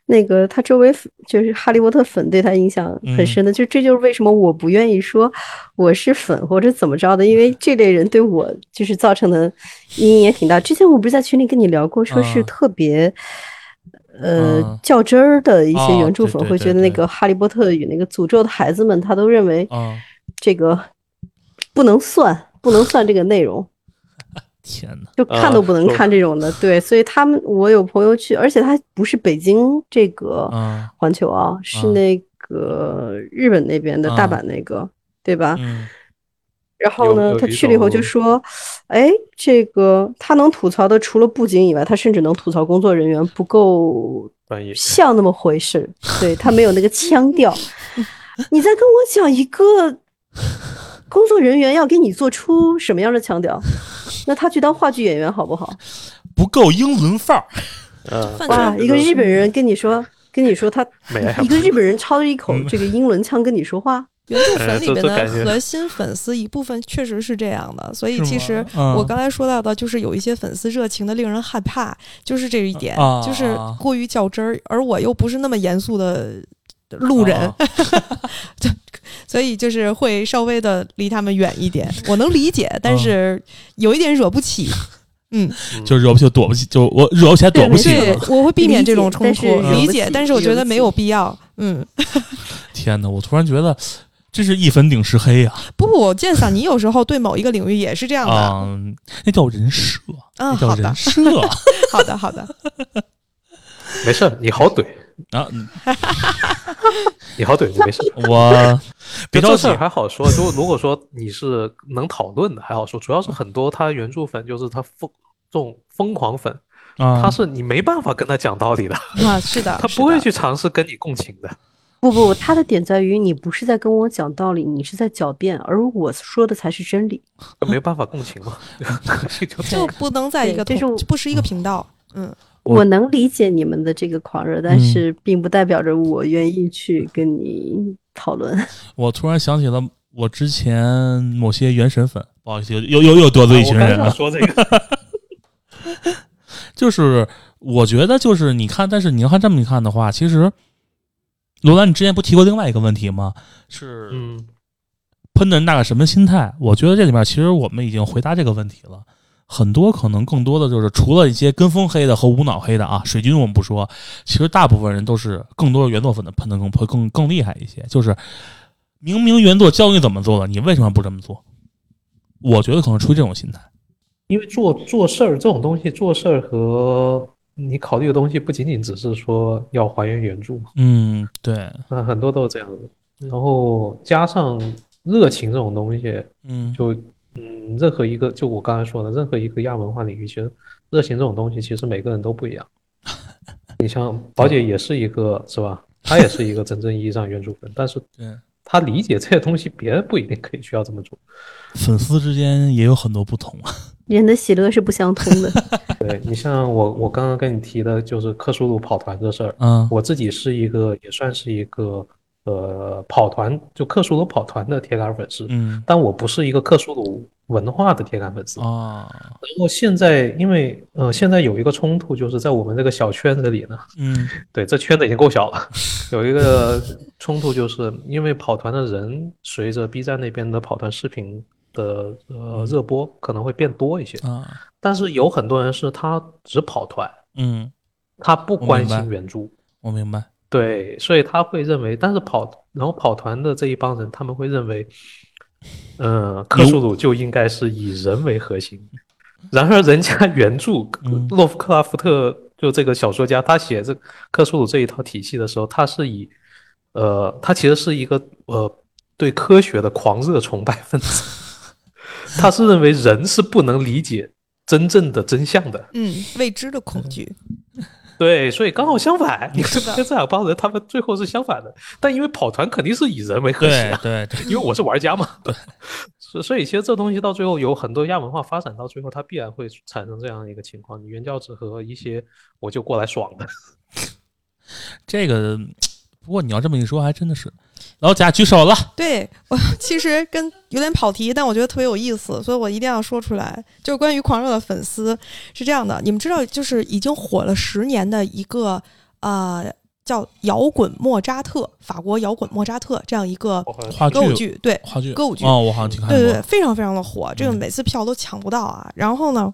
那个他周围就是哈利波特粉对他影响很深的，就这就是为什么我不愿意说我是粉或者怎么着的，因为这类人对我就是造成的阴影也挺大。之前我不是在群里跟你聊过，说是嗯特别。呃嗯，较真儿的一些哦原著粉会觉得那个《哈利波特与那个诅咒的孩子们》，他都认为啊、这个不能算，不能算这个内容。天哪，就看都不能啊看这种的，对，所以他们我有朋友去，而且他不是北京这个啊。环球啊，是嗯那个日本那边的大嗯阪那个，对吧？嗯然后呢，他去了以后就说，哎，这个他能吐槽的除了布景以外，他甚至能吐槽工作人员不够像那么回事，对他没有那个腔调。你在跟我讲一个工作人员要给你做出什么样的腔调？那他去当话剧演员好不好？不够英伦范儿，嗯，哇，一个日本人跟你说，跟你说他一个日本人操着一口嗯这个英伦腔跟你说话，原著粉哎里边的核心粉丝一部分确实是这样的，所以其实嗯我刚才说到的，就是有一些粉丝热情的令人害怕，就是这一点，啊就是过于较真儿，而我又不是那么严肃的路人，啊所以就是会稍微的离他们远一点。我能理解，嗯但是有一点惹不起。嗯，就惹不起躲不起，就我惹不起还躲不起对。，我会避免这种冲突理解，但是我觉得没有必要。嗯，天哪，我突然觉得这是一粉顶十黑呀！不不，剑嫂，你有时候对某一个领域也是这样的。嗯，那叫人设，嗯，那叫好的人，设 好的，好的。没事，你好怼，啊！嗯你好怼，你没事。我别着急就这事儿，还好说，如如果说你是能讨论的还好说，主要是很多他原著粉就是他疯这种疯狂粉，啊，他是你没办法跟他讲道理的，啊，是的，他不会去尝试跟你共情的。不不，他的点在于你不是在跟我讲道理，你是在狡辩，而我说的才是真理。没办法共情嘛，就就不能在一个对这是不是一个频道。嗯，我我能理解你们的这个狂热，但嗯是并不代表着我愿意去跟你讨论。我突然想起了我之前某些原神粉，不好意思，又又又又得罪一群人了。说这个，就是我觉得，就是你看，但是你要看这么一看的话，其实罗兰，你之前不提过另外一个问题吗？是嗯，喷的人大概什么心态？我觉得这里面其实我们已经回答这个问题了。很多可能更多的就是除了一些跟风黑的和无脑黑的啊，水军我们不说，其实大部分人都是更多的原作粉的喷的更会更更厉害一些。就是明明原作教你怎么做了，你为什么不这么做？我觉得可能出于这种心态。因为做做事儿这种东西，做事儿和你考虑的东西不仅仅只是说要还原原著嘛，嗯，对，那很多都是这样的。然后加上热情这种东西，嗯，就嗯，任何一个就我刚才说的，任何一个亚文化领域，其实热情这种东西，其实每个人都不一样。你像宝姐也是一个，是吧？她也是一个真正意义上原著粉，但是对，她理解这些东西，别人不一定可以需要这么做。粉丝之间也有很多不同啊。人的喜乐是不相通的。对你像我，我刚刚跟你提的就是克苏鲁跑团这事儿，嗯我自己是一个也算是一个呃跑团，就克苏鲁跑团的铁杆粉丝，嗯但我不是一个克苏鲁文化的铁杆粉丝。啊然后现在因为呃现在有一个冲突，就是在我们这个小圈子里呢，嗯对，这圈子已经够小了。有一个冲突，就是因为跑团的人随着 B 站那边的跑团视频的呃热播可能会变多一些，啊。但是有很多人是他只跑团，嗯，他不关心原著，我明白。对，所以他会认为，但是跑然后跑团的这一帮人，他们会认为，嗯，克苏鲁就应该是以人为核心。然而，人家原著嗯。洛夫克拉夫特就这个小说家，他写这克苏鲁这一套体系的时候，他是以，呃，他其实是一个呃对科学的狂热崇拜分子，他是认为人是不能理解真正的真相的。嗯，未知的恐惧。对，所以刚好相反，你看跟这两帮人，他们最后是相反的。但因为跑团肯定是以人为核心啊，对对对，因为我是玩家嘛。对，所所以其实这东西到最后有很多亚文化发展到最后，它必然会产生这样一个情况：你原教旨和一些我就过来爽的。这个不过你要这么一说，还真的是。老贾举手了，对我其实跟有点跑题，但我觉得特别有意思，所以我一定要说出来。就是关于狂热的粉丝是这样的，你们知道，就是已经火了十年的一个呃叫摇滚莫扎特，法国摇滚莫扎特这样一个话剧歌舞剧，对，话剧歌舞剧哦，我好像听看过。对对对，非常非常的火，这个嗯每次票都抢不到啊。然后呢，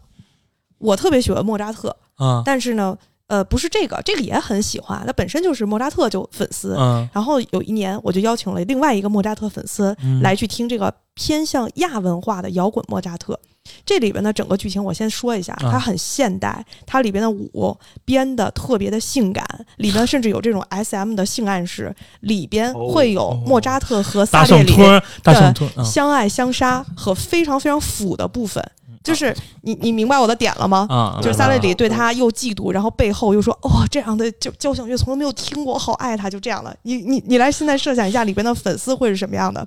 我特别喜欢莫扎特，啊但是呢，呃，不是这个，这个也很喜欢，他本身就是莫扎特就粉丝。嗯然后有一年，我就邀请了另外一个莫扎特粉丝嗯来去听这个偏向亚文化的摇滚莫扎特。这里边的整个剧情我先说一下，啊它很现代，它里边的舞编的特别的性感，里边甚至有这种 S M 的性暗示，里边会有莫扎特和萨列里圣托，大圣托，嗯相爱相杀和非常非常腐的部分，就是你你明白我的点了吗？啊，就是萨明白了列里对他又嫉妒，然后背后又说：“哦，这样的交交响乐从来没有听过，好爱他。”就这样了，你你你来现在设想一下里边的粉丝会是什么样的。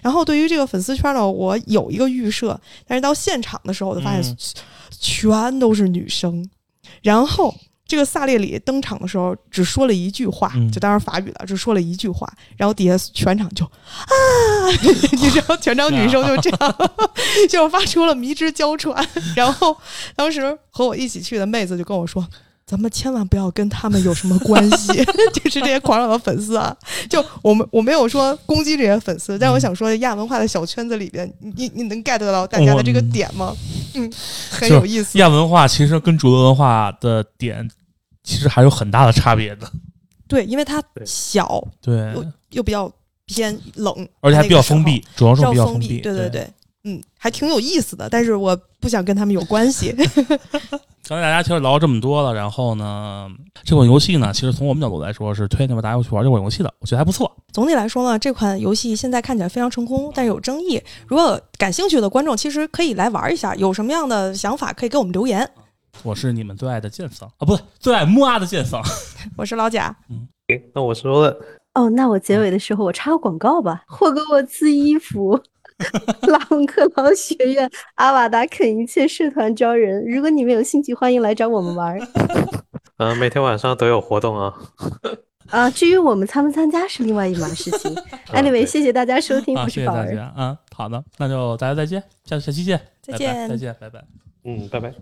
然后对于这个粉丝圈呢，我有一个预设，但是到现场的时候，我就发现嗯全都是女生。然后这个萨列里登场的时候只说了一句话，嗯就当然法语了，只说了一句话，然后底下全场就啊，你知道，全场女生就这样，就发出了迷之娇喘。然后当时和我一起去的妹子就跟我说。咱们千万不要跟他们有什么关系，就是这些狂热的粉丝啊！就我们我没有说攻击这些粉丝，但我想说亚文化的小圈子里边，你你你能 get 到大家的这个点吗？嗯，很有意思。亚文化其实跟主流文化的点其实还有很大的差别的，对，因为它小对，又又比较偏冷，而且还比较封闭，主要是比较比较封闭，对对对。嗯，还挺有意思的，但是我不想跟他们有关系。刚才大家其实聊了这么多了，然后呢，这款游戏呢，其实从我们角度来说是推荐大家去玩这款游戏的，我觉得还不错。总体来说呢，这款游戏现在看起来非常成功，但是有争议。如果感兴趣的观众，其实可以来玩一下，有什么样的想法可以给我们留言。我是你们最爱的剑桑啊，不对，最爱木阿的剑桑。我是老贾，行 那我说了，哦，那我结尾的时候我插个广告吧，霍格沃茨衣服。拉文克劳学院阿瓦达肯一切社团招人，如果你们有兴趣，欢迎来找我们玩儿嗯、每天晚上都有活动啊。啊。至于我们参不参加是另外一码事情。anyway，对谢谢大家收听，啊，不谢谢大。家啊，好的，那就大家再见，下下期见，再拜拜见再见，拜拜。嗯，拜拜。